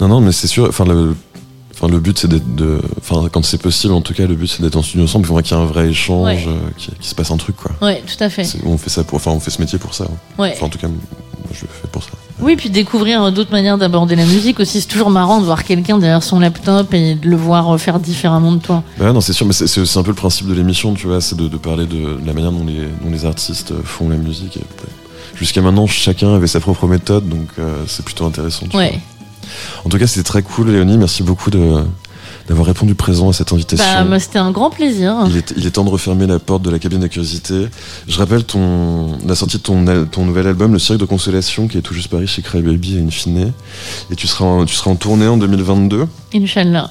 Non, non, mais c'est sûr. Enfin, le, enfin, le but, c'est d'être. de- Enfin, quand c'est possible, en tout cas, le but, c'est d'être en studio ensemble. Il faudrait qu'il y ait un vrai échange, Ouais. euh, qu'il se passe un truc, quoi. Ouais, tout à fait. On fait ça pour. Enfin, on fait ce métier pour ça. Ouais. Enfin, en tout cas, moi, je le fais pour ça. Oui, puis découvrir d'autres manières d'aborder la musique aussi. C'est toujours marrant de voir quelqu'un derrière son laptop et de le voir faire différemment de toi. Bah non, c'est sûr, mais c'est- un peu le principe de l'émission, tu vois, c'est de, de parler de la manière dont les, dont les artistes font la musique. Euh, Jusqu'à maintenant, chacun avait sa propre méthode, donc euh, c'est plutôt intéressant. tu Ouais. vois. En tout cas, c'était très cool, Léonie. Merci beaucoup de d'avoir répondu présent à cette invitation. Bah, c'était un grand plaisir. Il est, il est temps de refermer la porte de la cabine de curiosité. Je rappelle ton, la sortie de ton, ton nouvel album, Le Cirque de Consolation, qui est tout juste paru chez Crybaby et Infine. Et tu seras, en, tu seras en tournée en 2022, Inch'Allah.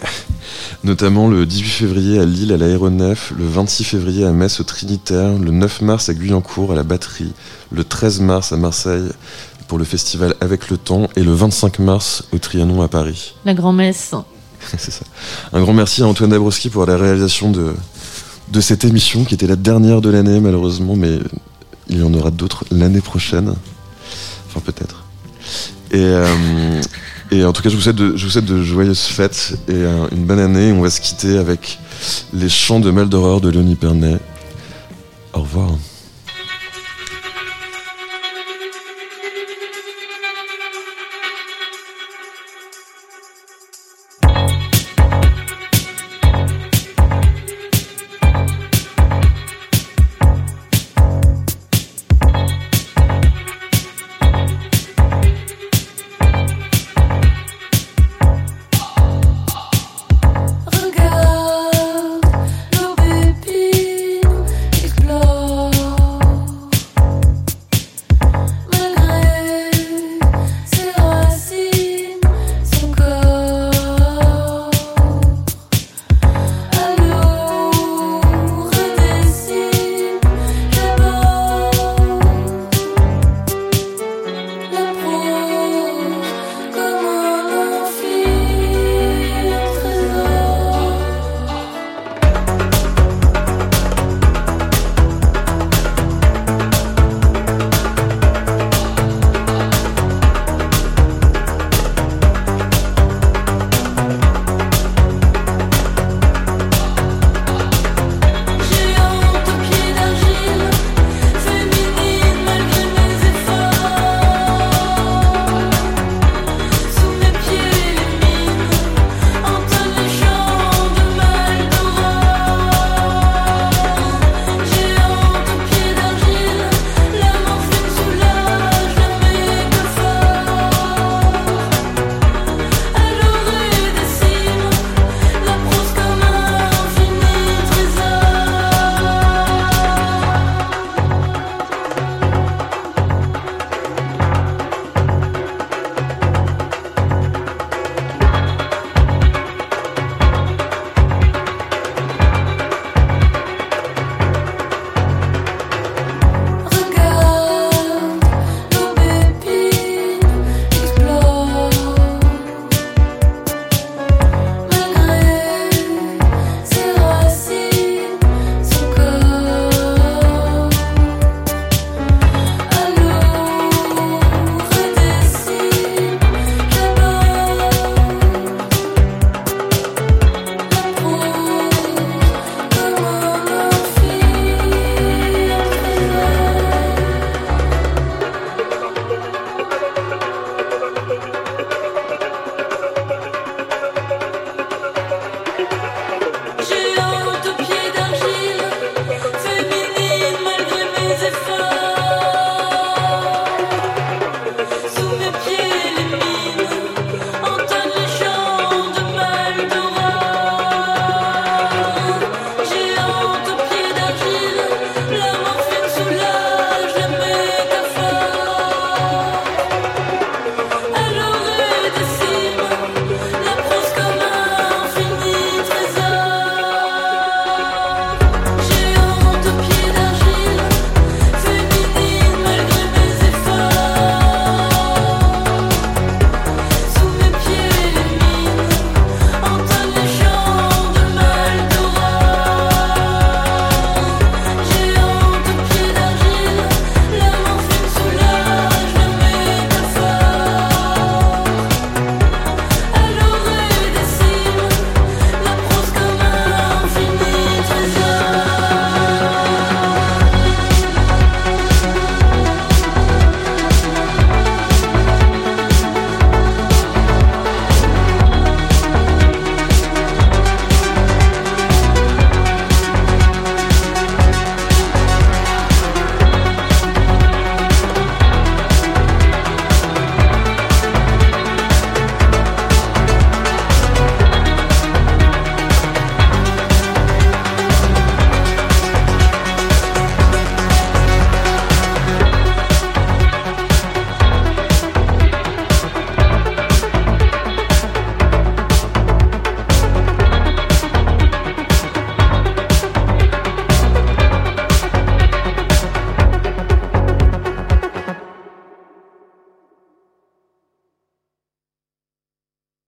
notamment le 18 février à Lille à l'Aéronef, le 26 février à Metz au Trinitaire, le 9 mars à Guyancourt à la Batterie, le 13 mars à Marseille pour le festival Avec le Temps et le 25 mars au Trianon à Paris. La grand-messe. C'est ça. Un grand merci à Antoine Dabrowski pour la réalisation de, de cette émission qui était la dernière de l'année malheureusement, mais il y en aura d'autres l'année prochaine. Enfin peut-être. Et, euh, et en tout cas, je vous souhaite de, je vous souhaite de joyeuses fêtes et une bonne année. On va se quitter avec les chants de Mal d'horreur de Léonie Pernet. Au revoir.